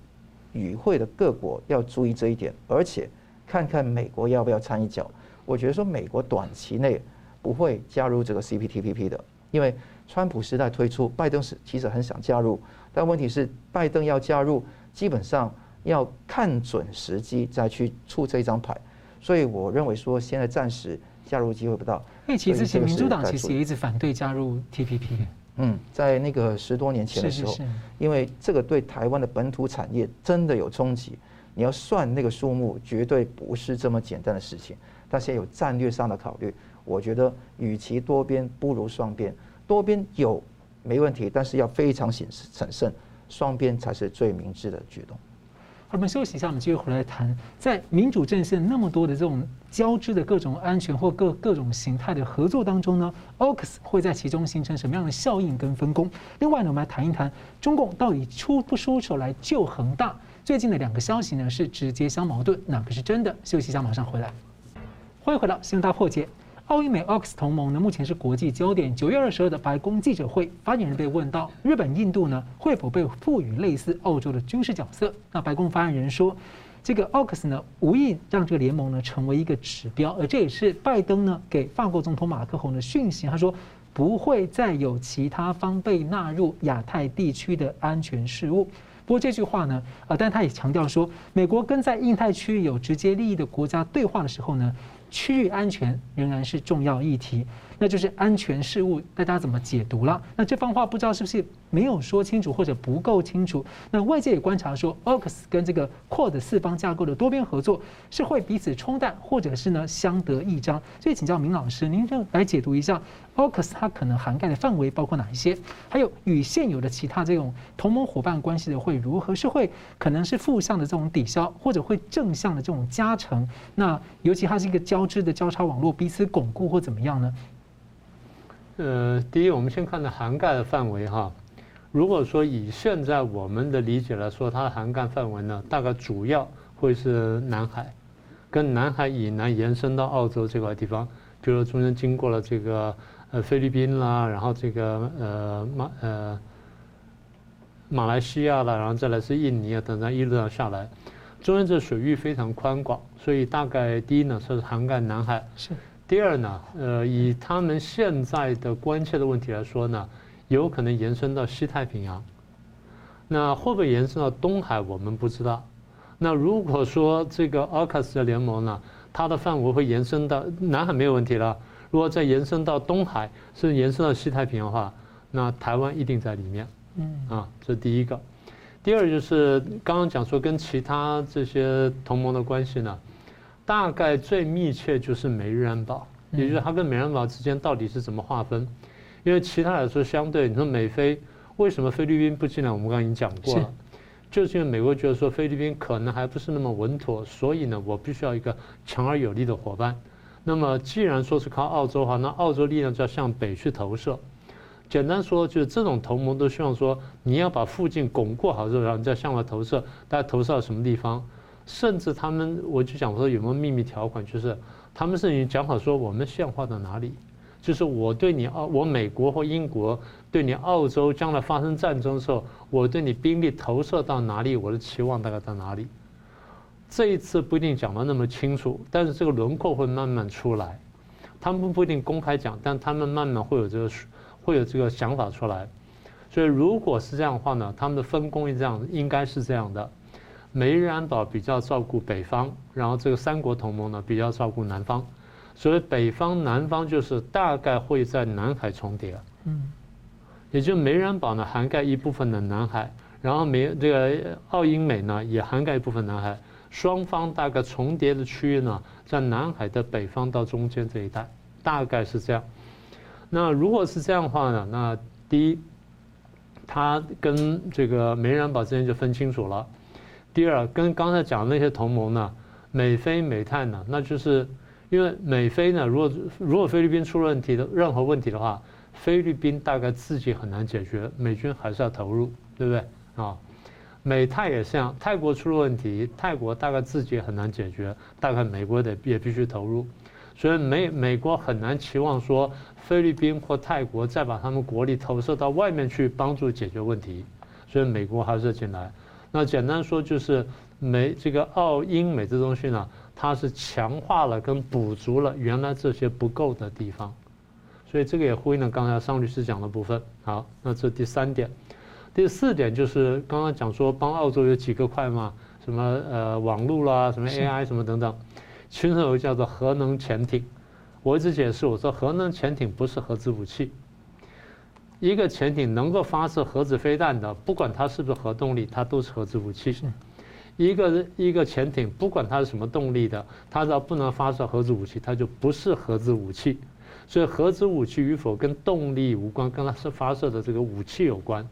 与会的各国要注意这一点，而且。看看美国要不要掺一脚？我觉得说美国短期内不会加入这个 CPTPP 的，因为川普时代推出，拜登是其实很想加入，但问题是拜登要加入，基本上要看准时机再去出这一张牌，所以我认为说现在暂时加入机会不大。因为其实之前民主党其实也一直反对加入 TPP。嗯，在那个十多年前的时候，因为这个对台湾的本土产业真的有冲击。你要算那个数目，绝对不是这么简单的事情。但现在有战略上的考虑，我觉得与其多边，不如双边。多边有没问题，但是要非常谨审慎，双边才是最明智的举动。好，我们休息一下，我们继续回来谈，在民主阵线那么多的这种交织的各种安全或各各种形态的合作当中呢，AUKUS 会在其中形成什么样的效应跟分工？另外呢，我们来谈一谈中共到底出不出手来救恒大？最近的两个消息呢是直接相矛盾，哪个是真的？休息一下，马上回来。欢迎回到新闻大破解。澳英美 Ox 同盟呢，目前是国际焦点。九月二十二的白宫记者会，发言人被问到日本、印度呢会否被赋予类似澳洲的军事角色？那白宫发言人说，这个 Ox 呢无意让这个联盟呢成为一个指标，而这也是拜登呢给法国总统马克宏的讯息。他说不会再有其他方被纳入亚太地区的安全事务。不过这句话呢，呃，但他也强调说，美国跟在印太区域有直接利益的国家对话的时候呢，区域安全仍然是重要议题。那就是安全事务，大家怎么解读了？那这番话不知道是不是没有说清楚，或者不够清楚？那外界也观察说，AUKUS 跟这个 QUAD 四方架构的多边合作是会彼此冲淡，或者是呢相得益彰。所以请教明老师，您就来解读一下 AUKUS 它可能涵盖的范围包括哪一些？还有与现有的其他这种同盟伙伴关系的会如何？是会可能是负向的这种抵消，或者会正向的这种加成？那尤其它是一个交织的交叉网络，彼此巩固或怎么样呢？呃，第一，我们先看的涵盖的范围哈。如果说以现在我们的理解来说，它的涵盖范围呢，大概主要会是南海，跟南海以南延伸到澳洲这块地方，比如说中间经过了这个呃菲律宾啦，然后这个呃马呃马来西亚啦，然后再来是印尼啊等等一路上下来，中间这水域非常宽广，所以大概第一呢是涵盖南海。是。第二呢，呃，以他们现在的关切的问题来说呢，有可能延伸到西太平洋。那会不会延伸到东海，我们不知道。那如果说这个 AUKUS 的联盟呢，它的范围会延伸到南海没有问题了。如果再延伸到东海，甚至延伸到西太平洋的话，那台湾一定在里面。嗯，啊，这是第一个。第二就是刚刚讲说跟其他这些同盟的关系呢。大概最密切就是美日安保，也就是它跟美日安保之间到底是怎么划分？因为其他来说相对，你说美菲为什么菲律宾不进来？我们刚刚已经讲过了，就是因为美国觉得说菲律宾可能还不是那么稳妥，所以呢，我必须要一个强而有力的伙伴。那么既然说是靠澳洲的话，那澳洲力量就要向北去投射。简单说，就是这种同盟都希望说，你要把附近巩固好之后，然后你再向外投射，大家投射到什么地方？甚至他们，我就讲说有没有秘密条款，就是他们是已经讲好说我们线画到哪里，就是我对你澳，我美国或英国对你澳洲将来发生战争的时候，我对你兵力投射到哪里，我的期望大概到哪里。这一次不一定讲得那么清楚，但是这个轮廓会慢慢出来。他们不一定公开讲，但他们慢慢会有这个会有这个想法出来。所以如果是这样的话呢，他们的分工是这样，应该是这样的：美日安保比较照顾北方，然后这个三国同盟呢比较照顾南方。所以北方南方就是大概会在南海重叠。嗯，也就美日安保呢涵盖一部分的南海，然后美这个澳英美呢也涵盖一部分南海。双方大概重叠的区域呢，在南海的北方到中间这一带，大概是这样。那如果是这样的话呢，那第一，它跟这个美日安保之间就分清楚了；第二，跟刚才讲的那些同盟呢，美菲美泰呢，那就是因为美菲呢，如果如果菲律宾出了问题的任何问题的话，菲律宾大概自己很难解决，美军还是要投入，对不对啊？美泰也像泰国出了问题，泰国大概自己也很难解决，大概美国得也必须投入，所以美美国很难期望说菲律宾或泰国再把他们国力投射到外面去帮助解决问题，所以美国还是进来。那简单说就是美这个澳英美这东西呢，它是强化了跟补足了原来这些不够的地方，所以这个也呼应了刚才尚律师讲的部分。好，那这第三点。第四点就是刚刚讲说帮澳洲有几个块嘛，什么呃网络啦，什么 AI 什么等等，其中有个叫做核能潜艇。我一直解释我说核能潜艇不是核子武器，一个潜艇能够发射核子飞弹的，不管它是不是核动力，它都是核子武器。一个一个潜艇不管它是什么动力的，它只要不能发射核子武器，它就不是核子武器。所以核子武器与否跟动力无关，跟它是发射的这个武器有关。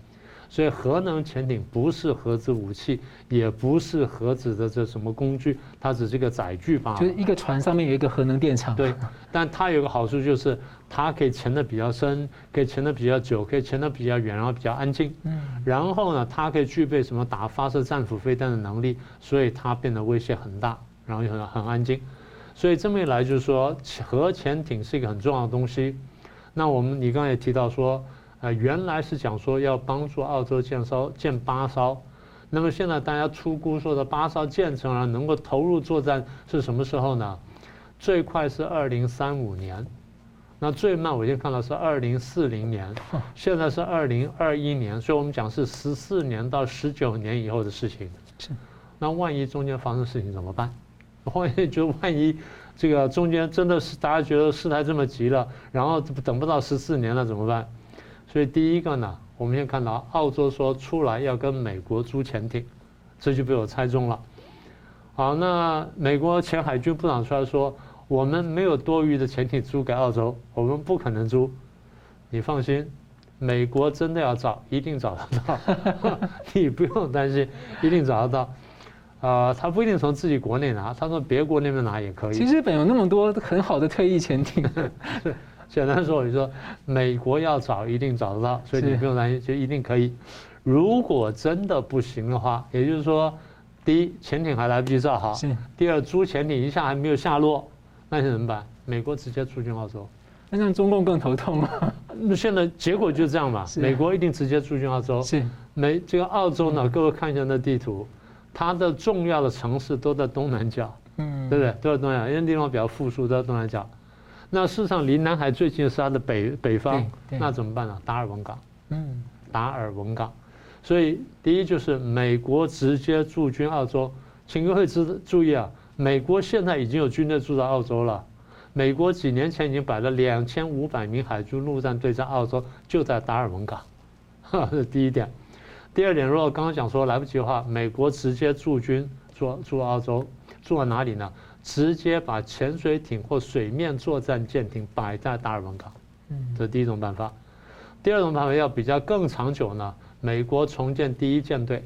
所以核能潜艇不是核子武器，也不是核子的这什么工具，它只是一个载具吧。就是一个船上面有一个核能电厂。对，但它有个好处就是它可以潜得比较深，可以潜得比较久，可以潜得比较远，然后比较安静。嗯。然后呢，它可以具备什么打发射战斧飞弹的能力，所以它变得威胁很大，然后又很很安静。所以这么一来，就是说核潜艇是一个很重要的东西。那我们你刚才也提到说。呃，原来是讲说要帮助澳洲建艘建八艘，那么现在大家出估说的八艘建成了，能够投入作战是什么时候呢？最快是二零三五年，那最慢我已经看到是二零四零年，现在是二零二一年，所以我们讲是十四年到十九年以后的事情。是，那万一中间发生事情怎么办？万一就万一这个中间真的是大家觉得事态这么急了，然后等不到十四年了怎么办？所以第一个呢，我们先看到澳洲说出来要跟美国租潜艇，这就被我猜中了。好，那美国前海军部长出来说，我们没有多余的潜艇租给澳洲，我们不可能租。你放心，美国真的要找，一定找得到，你不用担心，一定找得到。啊、呃，他不一定从自己国内拿，他从别国那边拿也可以。其实日本有那么多很好的退役潜艇。简单说，我就说美国要找一定找得到，所以你不用担心，就一定可以。如果真的不行的话，也就是说，第一潜艇还来不及造好，第二租潜艇一下还没有下落，那现在怎么办？美国直接驻军澳洲，那让中共更头痛了。那 现在结果就是这样嘛？美国一定直接驻军澳洲。是美这个澳洲呢？各位看一下那地图，它的重要的城市都在东南角，嗯，对不对？都在东南角，因为地方比较富庶，都在东南角。那事实上，离南海最近的是它的北北方，那怎么办呢？达尔文港，嗯，达尔文港。所以第一就是美国直接驻军澳洲，请各位注注意啊，美国现在已经有军队驻在澳洲了。美国几年前已经摆了两千五百名海军陆战队在澳洲，就在达尔文港，哈，这是第一点。第二点，如果刚刚讲说来不及的话，美国直接驻军驻驻澳洲，驻在哪里呢？直接把潜水艇或水面作战舰艇摆在达尔文港，嗯这是第一种办法。第二种办法要比较更长久呢。美国重建第一舰队，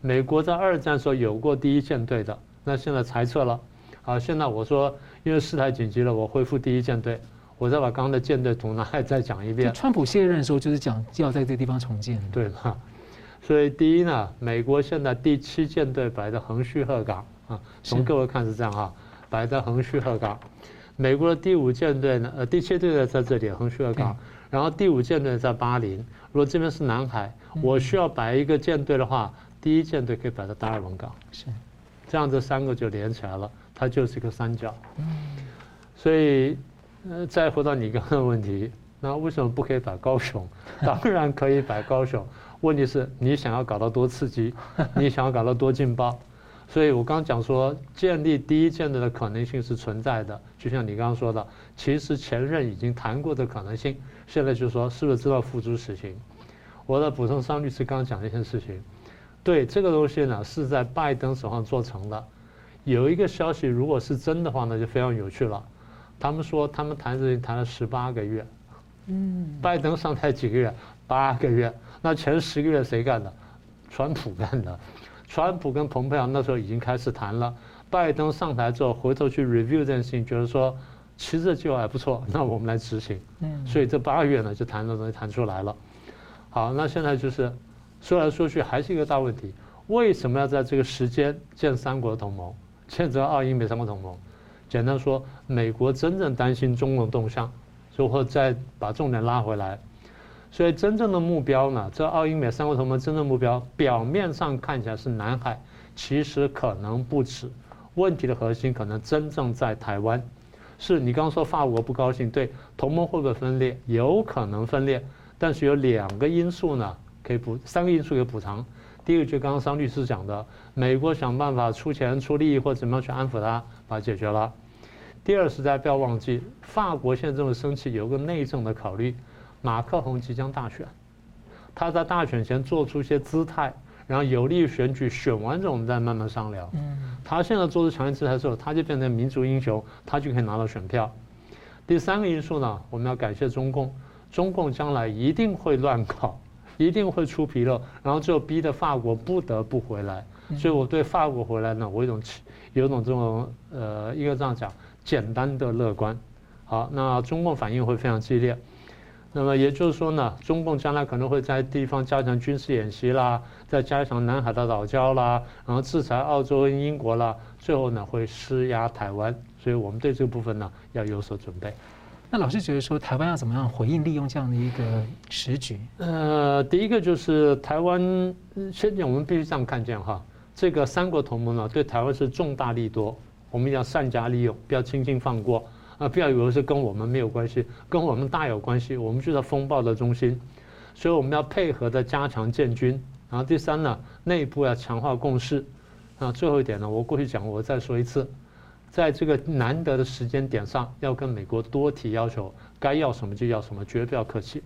美国在二战时候有过第一舰队的，那现在裁撤了。好，现在我说因为事态紧急了，我恢复第一舰队，我再把刚刚的舰队图拿来再讲一遍。川普卸任的时候就是讲要在这个地方重建，对吧？所以第一呢，美国现在第七舰队摆在横须贺港。啊，从各位看是这样哈，摆在横须贺港。美国的第五舰队呢，呃，第七舰队在这里横须贺港，然后第五舰队在巴林。如果这边是南海，我需要摆一个舰队的话，第一舰队可以摆在达尔文港。是，这样这三个就连起来了，它就是一个三角。所以，呃，再回到你刚刚的问题，那为什么不可以摆高雄？当然可以摆高雄。问题是你想要搞到多刺激，你想要搞到多劲爆。所以我刚刚讲说，建立第一舰队的可能性是存在的。就像你刚刚说的，其实前任已经谈过的可能性，现在就是说是不是知道付诸实行？我的补充，桑律师刚刚讲的一件事情，对这个东西呢是在拜登手上做成的。有一个消息，如果是真的话呢，就非常有趣了。他们说他们谈事情谈了十八个月，嗯，拜登上台几个月？八个月。那前十个月谁干的？川普干的。川普跟蓬佩奥那时候已经开始谈了。拜登上台之后，回头去 review 这件事情，觉得说其实这计划还不错，那我们来执行。嗯，所以这八个月呢，就谈的东西谈出来了。好，那现在就是说来说去还是一个大问题：为什么要在这个时间建三国同盟，建这个澳英美三国同盟？简单说，美国真正担心中共动向，如何再把重点拉回来。所以真正的目标呢，这澳英美三国同盟真正目标，表面上看起来是南海，其实可能不止。问题的核心可能真正在台湾。是你刚刚说法国不高兴，对同盟会不会分裂？有可能分裂。但是有两个因素呢，可以补三个因素可以补偿。第一个就刚刚桑律师讲的，美国想办法出钱出力或者怎么样去安抚他，把它解决了。第二实在不要忘记，法国现在这么生气，有个内政的考虑。马克宏即将大选，他在大选前做出一些姿态，然后有利于选举，选完之后我们再慢慢商量。他现在做出强硬姿态之后，他就变成民族英雄，他就可以拿到选票。第三个因素呢，我们要感谢中共。中共将来一定会乱搞，一定会出纰漏，然后最后逼得法国不得不回来。所以我对法国回来呢，我有一种有一种这种呃，应该这样讲，简单的乐观。好，那中共反应会非常激烈。那么也就是说呢，中共将来可能会在地方加强军事演习啦，再加强南海的岛礁啦，然后制裁澳洲跟英国啦，最后呢会施压台湾。所以我们对这个部分呢要有所准备。那老师觉得说，台湾要怎么样回应利用这样的一个时局？呃，第一个就是台湾，现在我们必须这样看见哈，这个三国同盟呢，对台湾是重大利多，我们要善加利用，不要轻轻放过啊！不要以为是跟我们没有关系，跟我们大有关系，我们就在风暴的中心，所以我们要配合的加强建军。然后第三呢，内部要强化共识。啊，最后一点呢，我过去讲，我再说一次。在这个难得的时间点上，要跟美国多提要求，该要什么就要什么，绝对不要客气。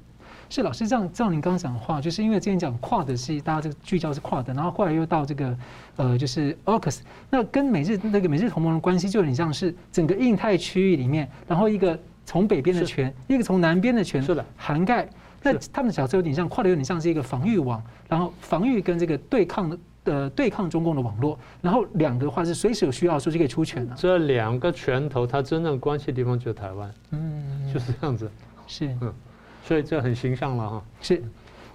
是老师这样，照您刚刚讲的话，就是因为之前讲跨的是大家这个聚焦是跨的，然后后来又到这个呃，就是 AUKUS，那跟美日那个美日同盟的关系就有点像是整个印太区域里面，然后一个从北边的权，一个从南边的权，是的，涵盖。那他们的角色有点像跨的，有点像是一个防御网，然后防御跟这个对抗的。的对抗中共的网络，然后两个的话是随时有需要的时候就可以出拳了。这两个拳头，它真正关系的地方就是台湾，嗯，就是这样子，是，嗯，所以这很形象了哈。是，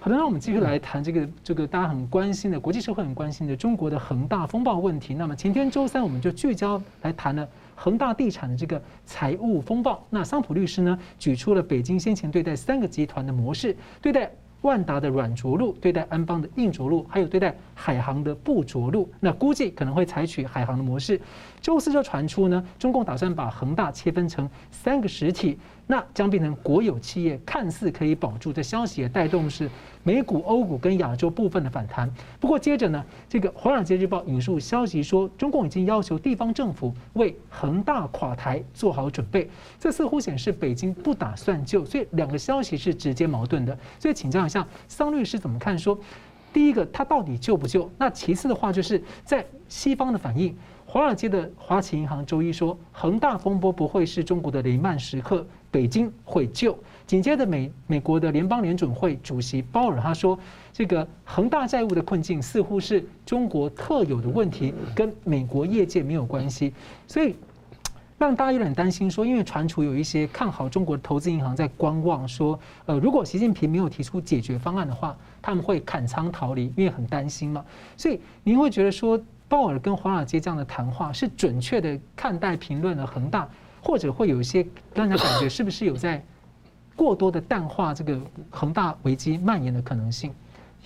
好的，那我们继续来谈这个这个大家很关心的国际社会很关心的中国的恒大风暴问题。那么前天周三我们就聚焦来谈了恒大地产的这个财务风暴。那桑普律师呢举出了北京先前对待三个集团的模式，对待。万达的软着陆对待安邦的硬着陆，还有对待海航的不着陆，那估计可能会采取海航的模式。周四就传出呢，中共打算把恒大切分成三个实体。那将变成国有企业，看似可以保住。这消息也带动是美股、欧股跟亚洲部分的反弹。不过接着呢，这个《华尔街日报》引述消息说，中共已经要求地方政府为恒大垮台做好准备。这似乎显示北京不打算救，所以两个消息是直接矛盾的。所以请教一下桑律师怎么看说？说第一个，他到底救不救？那其次的话，就是在西方的反应。华尔街的花旗银行周一说，恒大风波不会是中国的雷曼时刻，北京会救。紧接着美美国的联邦联准会主席鲍尔他说，这个恒大债务的困境似乎是中国特有的问题，跟美国业界没有关系。所以让大家有点担心，说因为传出有一些看好中国的投资银行在观望，说呃如果习近平没有提出解决方案的话，他们会砍仓逃离，因为很担心嘛。所以您会觉得说？鲍尔跟华尔街这样的谈话是准确的看待评论了恒大，或者会有一些让人感觉是不是有在过多的淡化这个恒大危机蔓延的可能性？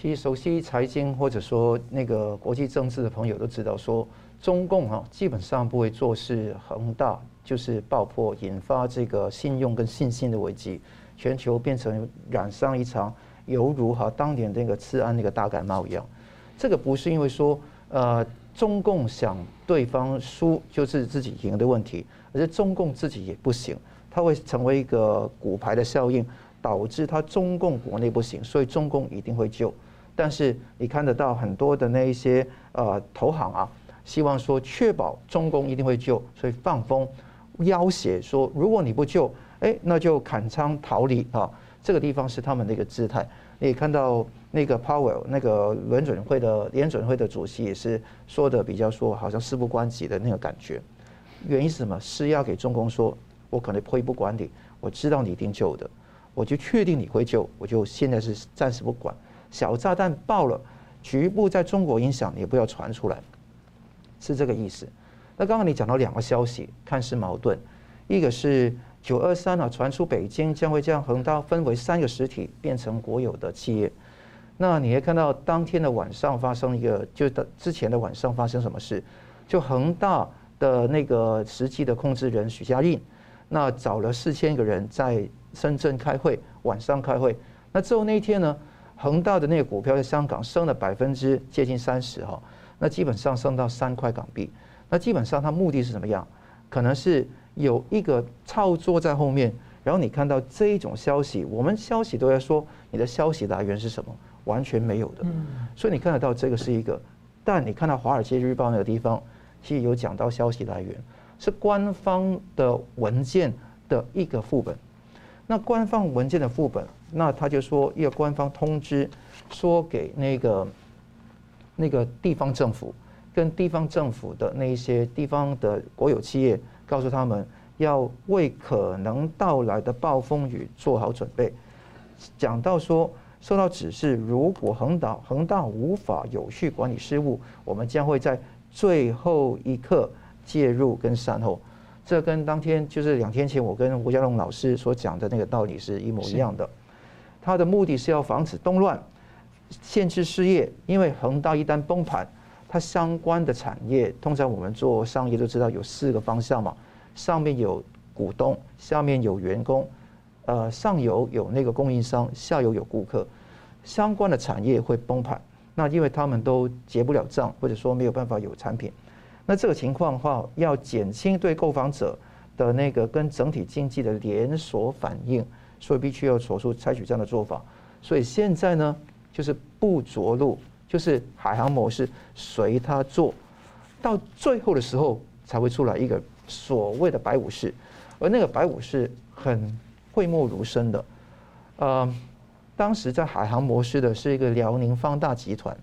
其实熟悉财经或者说那个国际政治的朋友都知道说，中共哈基本上不会坐视恒大就是爆破，引发这个信用跟信心的危机，全球变成染上一场犹如哈当年那个次安那个大感冒一样。这个不是因为说呃中共想对方输就是自己赢的问题，而且中共自己也不行，它会成为一个骨牌的效应，导致它中共国内不行，所以中共一定会救。但是你看得到很多的那一些呃投行啊。希望说确保中共一定会救，所以放风要挟说，如果你不救，哎，那就砍仓逃离啊！这个地方是他们的一个姿态。你也看到那个 Powell 那个联准会的联准会的主席也是说的比较说，好像事不关己的那个感觉。原因是什么？是要给中共说，我可能会不管你，我知道你一定救的，我就确定你会救，我就现在是暂时不管。小炸弹爆了，局部在中国影响也不要传出来。是这个意思。那刚刚你讲到两个消息，看似矛盾，一个是九二三啊，传出北京将会将恒大分为三个实体，变成国有的企业。那你也看到当天的晚上发生一个，就之前的晚上发生什么事？就恒大的那个实际的控制人许家印，那找了四千个人在深圳开会，晚上开会。那之后那一天呢，恒大的那个股票在香港升了百分之接近三十哈。那基本上升到三块港币，那基本上它目的是什么样？可能是有一个操作在后面，然后你看到这一种消息，我们消息都在说你的消息来源是什么？完全没有的。所以你看得到这个是一个，但你看到《华尔街日报》那个地方，其实有讲到消息来源是官方的文件的一个副本。那官方文件的副本，那他就说一个官方通知说给那个。那个地方政府跟地方政府的那一些地方的国有企业，告诉他们要为可能到来的暴风雨做好准备。讲到说，收到指示，如果恒大恒大无法有序管理事务，我们将会在最后一刻介入跟善后。这跟当天就是两天前我跟吴家龙老师所讲的那个道理是一模一样的。他的目的是要防止动乱。限制失业，因为恒大一旦崩盘，它相关的产业，通常我们做商业都知道有四个方向嘛，上面有股东，下面有员工，呃，上游有那个供应商，下游有顾客，相关的产业会崩盘，那因为他们都结不了账，或者说没有办法有产品，那这个情况的话，要减轻对购房者的那个跟整体经济的连锁反应，所以必须要手术采取这样的做法，所以现在呢。就是不着陆，就是海航模式随他做，到最后的时候才会出来一个所谓的白武士，而那个白武士很讳莫如深的，呃，当时在海航模式的是一个辽宁方大集团，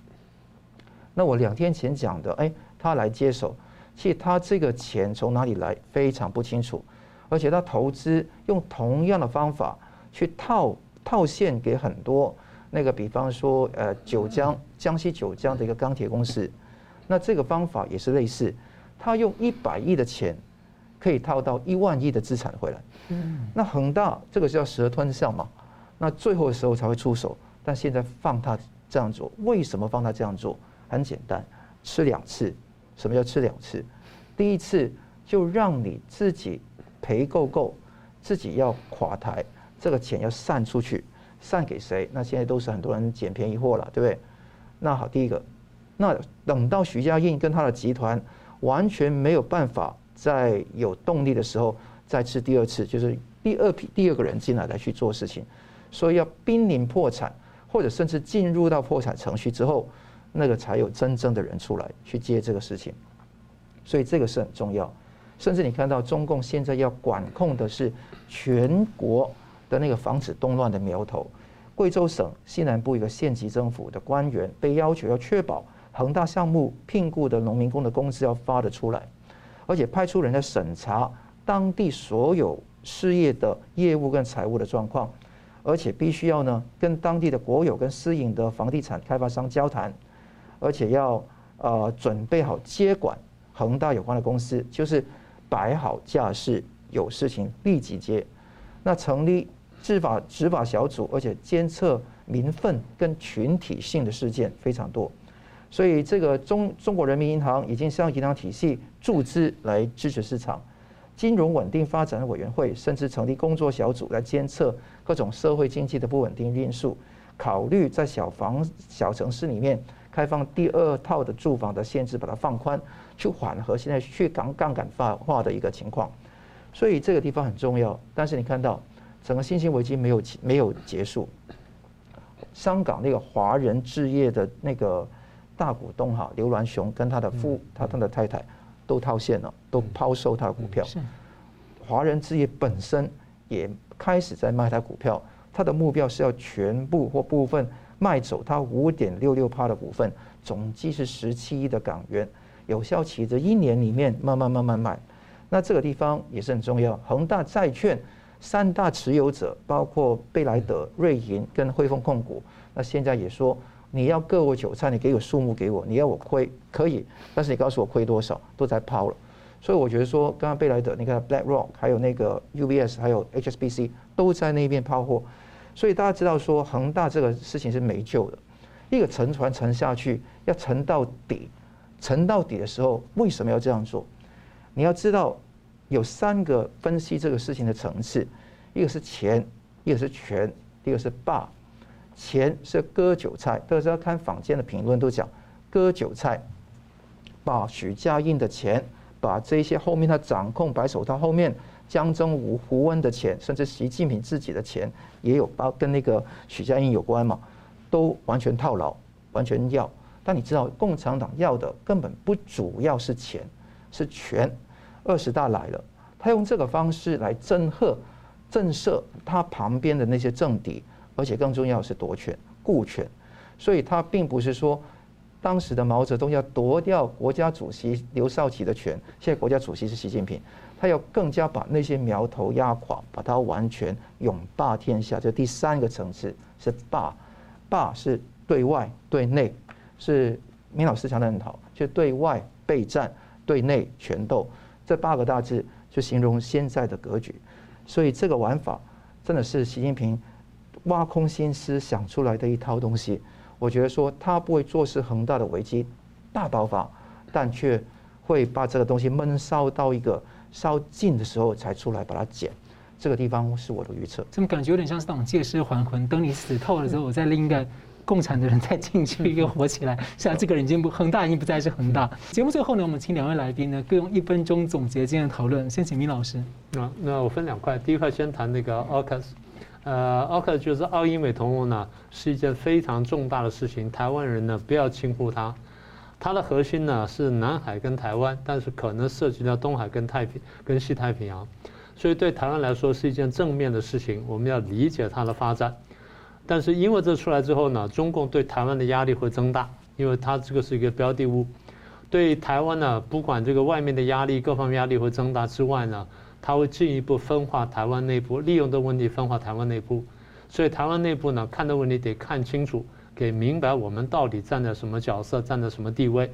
那我两天前讲的，哎，他来接手，其实他这个钱从哪里来非常不清楚，而且他投资用同样的方法去套套现给很多。那个比方说，呃，九江江西九江的一个钢铁公司，那这个方法也是类似，他用一百亿的钱可以套到一万亿的资产回来。嗯，那恒大这个叫蛇吞象嘛，那最后的时候才会出手，但现在放他这样做，为什么放他这样做？很简单，吃两次。什么叫吃两次？第一次就让你自己赔够够，自己要垮台，这个钱要散出去。散给谁？那现在都是很多人捡便宜货了，对不对？那好，第一个，那等到徐家印跟他的集团完全没有办法在有动力的时候，再吃第二次，就是第二批第二个人进来来去做事情，所以要濒临破产，或者甚至进入到破产程序之后，那个才有真正的人出来去接这个事情。所以这个是很重要。甚至你看到中共现在要管控的是全国。的那个防止动乱的苗头，贵州省西南部一个县级政府的官员被要求要确保恒大项目聘雇的农民工的工资要发得出来，而且派出人来审查当地所有事业的业务跟财务的状况，而且必须要呢跟当地的国有跟私营的房地产开发商交谈，而且要呃准备好接管恒大有关的公司，就是摆好架势，有事情立即接，那成立。执法执法小组，而且监测民愤跟群体性的事件非常多。所以这个中中国人民银行已经向银行体系注资来支持市场，金融稳定发展委员会甚至成立工作小组来监测各种社会经济的不稳定因素，考虑在小房小城市里面开放第二套的住房的限制，把它放宽，去缓和现在去杠杠杆化化的一个情况。所以这个地方很重要。但是你看到整个新兴危机没有没有结束，香港那个华人置业的那个。大股东哈刘銮雄跟他的夫他他的太太都套现了，都抛售他的股票。华人置业本身也开始在卖他股票，他的目标是要全部或部分卖走他五点六六趴的股份，总计是十七亿的港元。有效期这一年里面慢慢慢慢卖。那这个地方也是很重要。恒大债券三大持有者包括贝莱德、瑞银跟汇丰控股，那现在也说。你要割我韭菜，你给个数目给我，你要我亏可以，但是你告诉我亏多少，都在抛了。所以我觉得说，刚刚贝莱德，你看 BlackRock，还有那个 UBS，还有 HSBC 都在那边抛货。所以大家知道说，恒大这个事情是没救的。一个沉船沉下去，要沉到底，沉到底的时候，为什么要这样做？你要知道有三个分析这个事情的层次，一个是钱，一个是权，一个是霸。钱是割韭菜，大家看坊间的评论都讲割韭菜，把许家印的钱，把这些后面他掌控白手套后面江泽无胡温的钱，甚至习近平自己的钱也有包跟那个许家印有关嘛，都完全套牢，完全要。但你知道共产党要的根本不主要是钱，是权。二十大来了，他用这个方式来震慑、震慑他旁边的那些政敌。而且更重要是夺权、顾权，所以他并不是说当时的毛泽东要夺掉国家主席刘少奇的权，现在国家主席是习近平，他要更加把那些苗头压垮，把他完全拥霸天下。这第三个层次是霸，霸是对外对内，是明老师讲的很好，就对外备战，对内权斗，这八个大字就形容现在的格局。所以这个玩法真的是习近平。挖空心思想出来的一套东西，我觉得说他不会坐视恒大的危机大爆发，但却会把这个东西闷烧到一个烧尽的时候才出来把它捡。这个地方是我的预测。怎么感觉有点像是那种借尸还魂？等你死透了之后，我再另一个共产的人再进去，又活起来。现在这个人已经不恒大，已经不再是恒大。节目最后呢，我们请两位来宾呢各用一分钟总结今天的讨论。先请明老师。那那我分两块，第一块先谈那个 AUKUS 呃，OK，就是澳英美同盟呢，是一件非常重大的事情。台湾人呢，不要轻忽它。它的核心呢是南海跟台湾，但是可能涉及到东海跟太平跟西太平洋，所以对台湾来说是一件正面的事情。我们要理解它的发展。但是因为这出来之后呢，中共对台湾的压力会增大，因为它这个是一个标的物。对台湾呢，不管这个外面的压力，各方面压力会增大之外呢。他会进一步分化台湾内部，利用的问题分化台湾内部，所以台湾内部呢，看的问题得看清楚，给明白我们到底站在什么角色，站在什么地位。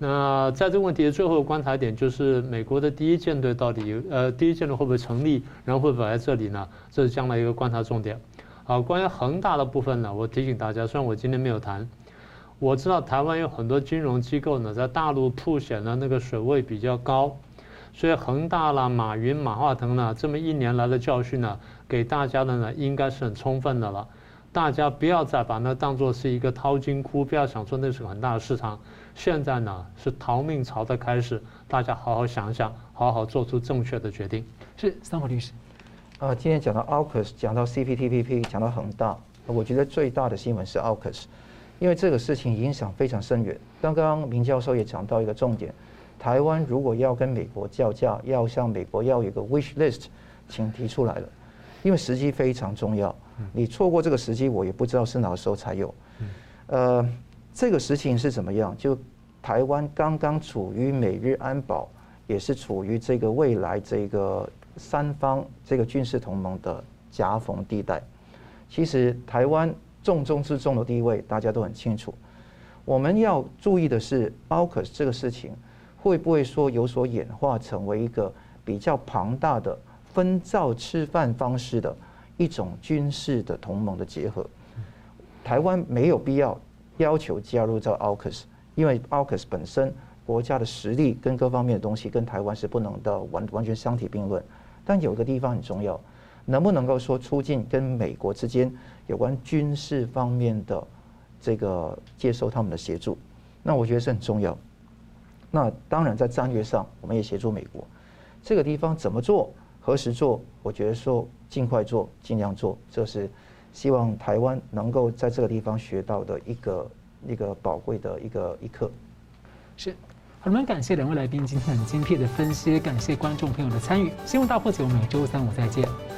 那在这个问题的最后观察点，就是美国的第一舰队到底呃第一舰队会不会成立，然后会不会来这里呢？这是将来一个观察重点。好，关于恒大的部分呢，我提醒大家，虽然我今天没有谈，我知道台湾有很多金融机构呢，在大陆曝险的那个水位比较高。所以恒大啦、马云、马化腾呢，这么一年来的教训呢，给大家的呢，应该是很充分的了。大家不要再把那当作是一个淘金窟，不要想说那是个很大的市场。现在呢，是逃命潮的开始，大家好好想想，好好做出正确的决定。是三国律师。啊，今天讲到 AUKUS，讲到 CPTPP，讲到恒大，我觉得最大的新闻是 AUKUS，因为这个事情影响非常深远。刚刚明教授也讲到一个重点。台湾如果要跟美国叫价，要向美国要一个 wish list，请提出来了，因为时机非常重要。你错过这个时机，我也不知道是哪个时候才有。呃，这个事情是怎么样？就台湾刚刚处于美日安保，也是处于这个未来这个三方这个军事同盟的夹缝地带。其实台湾重中之重的地位，大家都很清楚。我们要注意的是，AUKUS 这个事情。会不会说有所演化成为一个比较庞大的分灶吃饭方式的一种军事的同盟的结合？台湾没有必要要求加入这 AUKUS，因为 AUKUS 本身国家的实力跟各方面的东西跟台湾是不能的完完全相提并论。但有一个地方很重要，能不能够说促进跟美国之间有关军事方面的这个接受他们的协助？那我觉得是很重要。那当然在战略上，我们也协助美国。这个地方怎么做？何时做？我觉得说尽快做，尽量做，这是希望台湾能够在这个地方学到的一个一个宝贵的一个一课。是，好，我们感谢两位来宾今天很精辟的分析，感谢观众朋友的参与。新闻大破解，我们每周三五再见。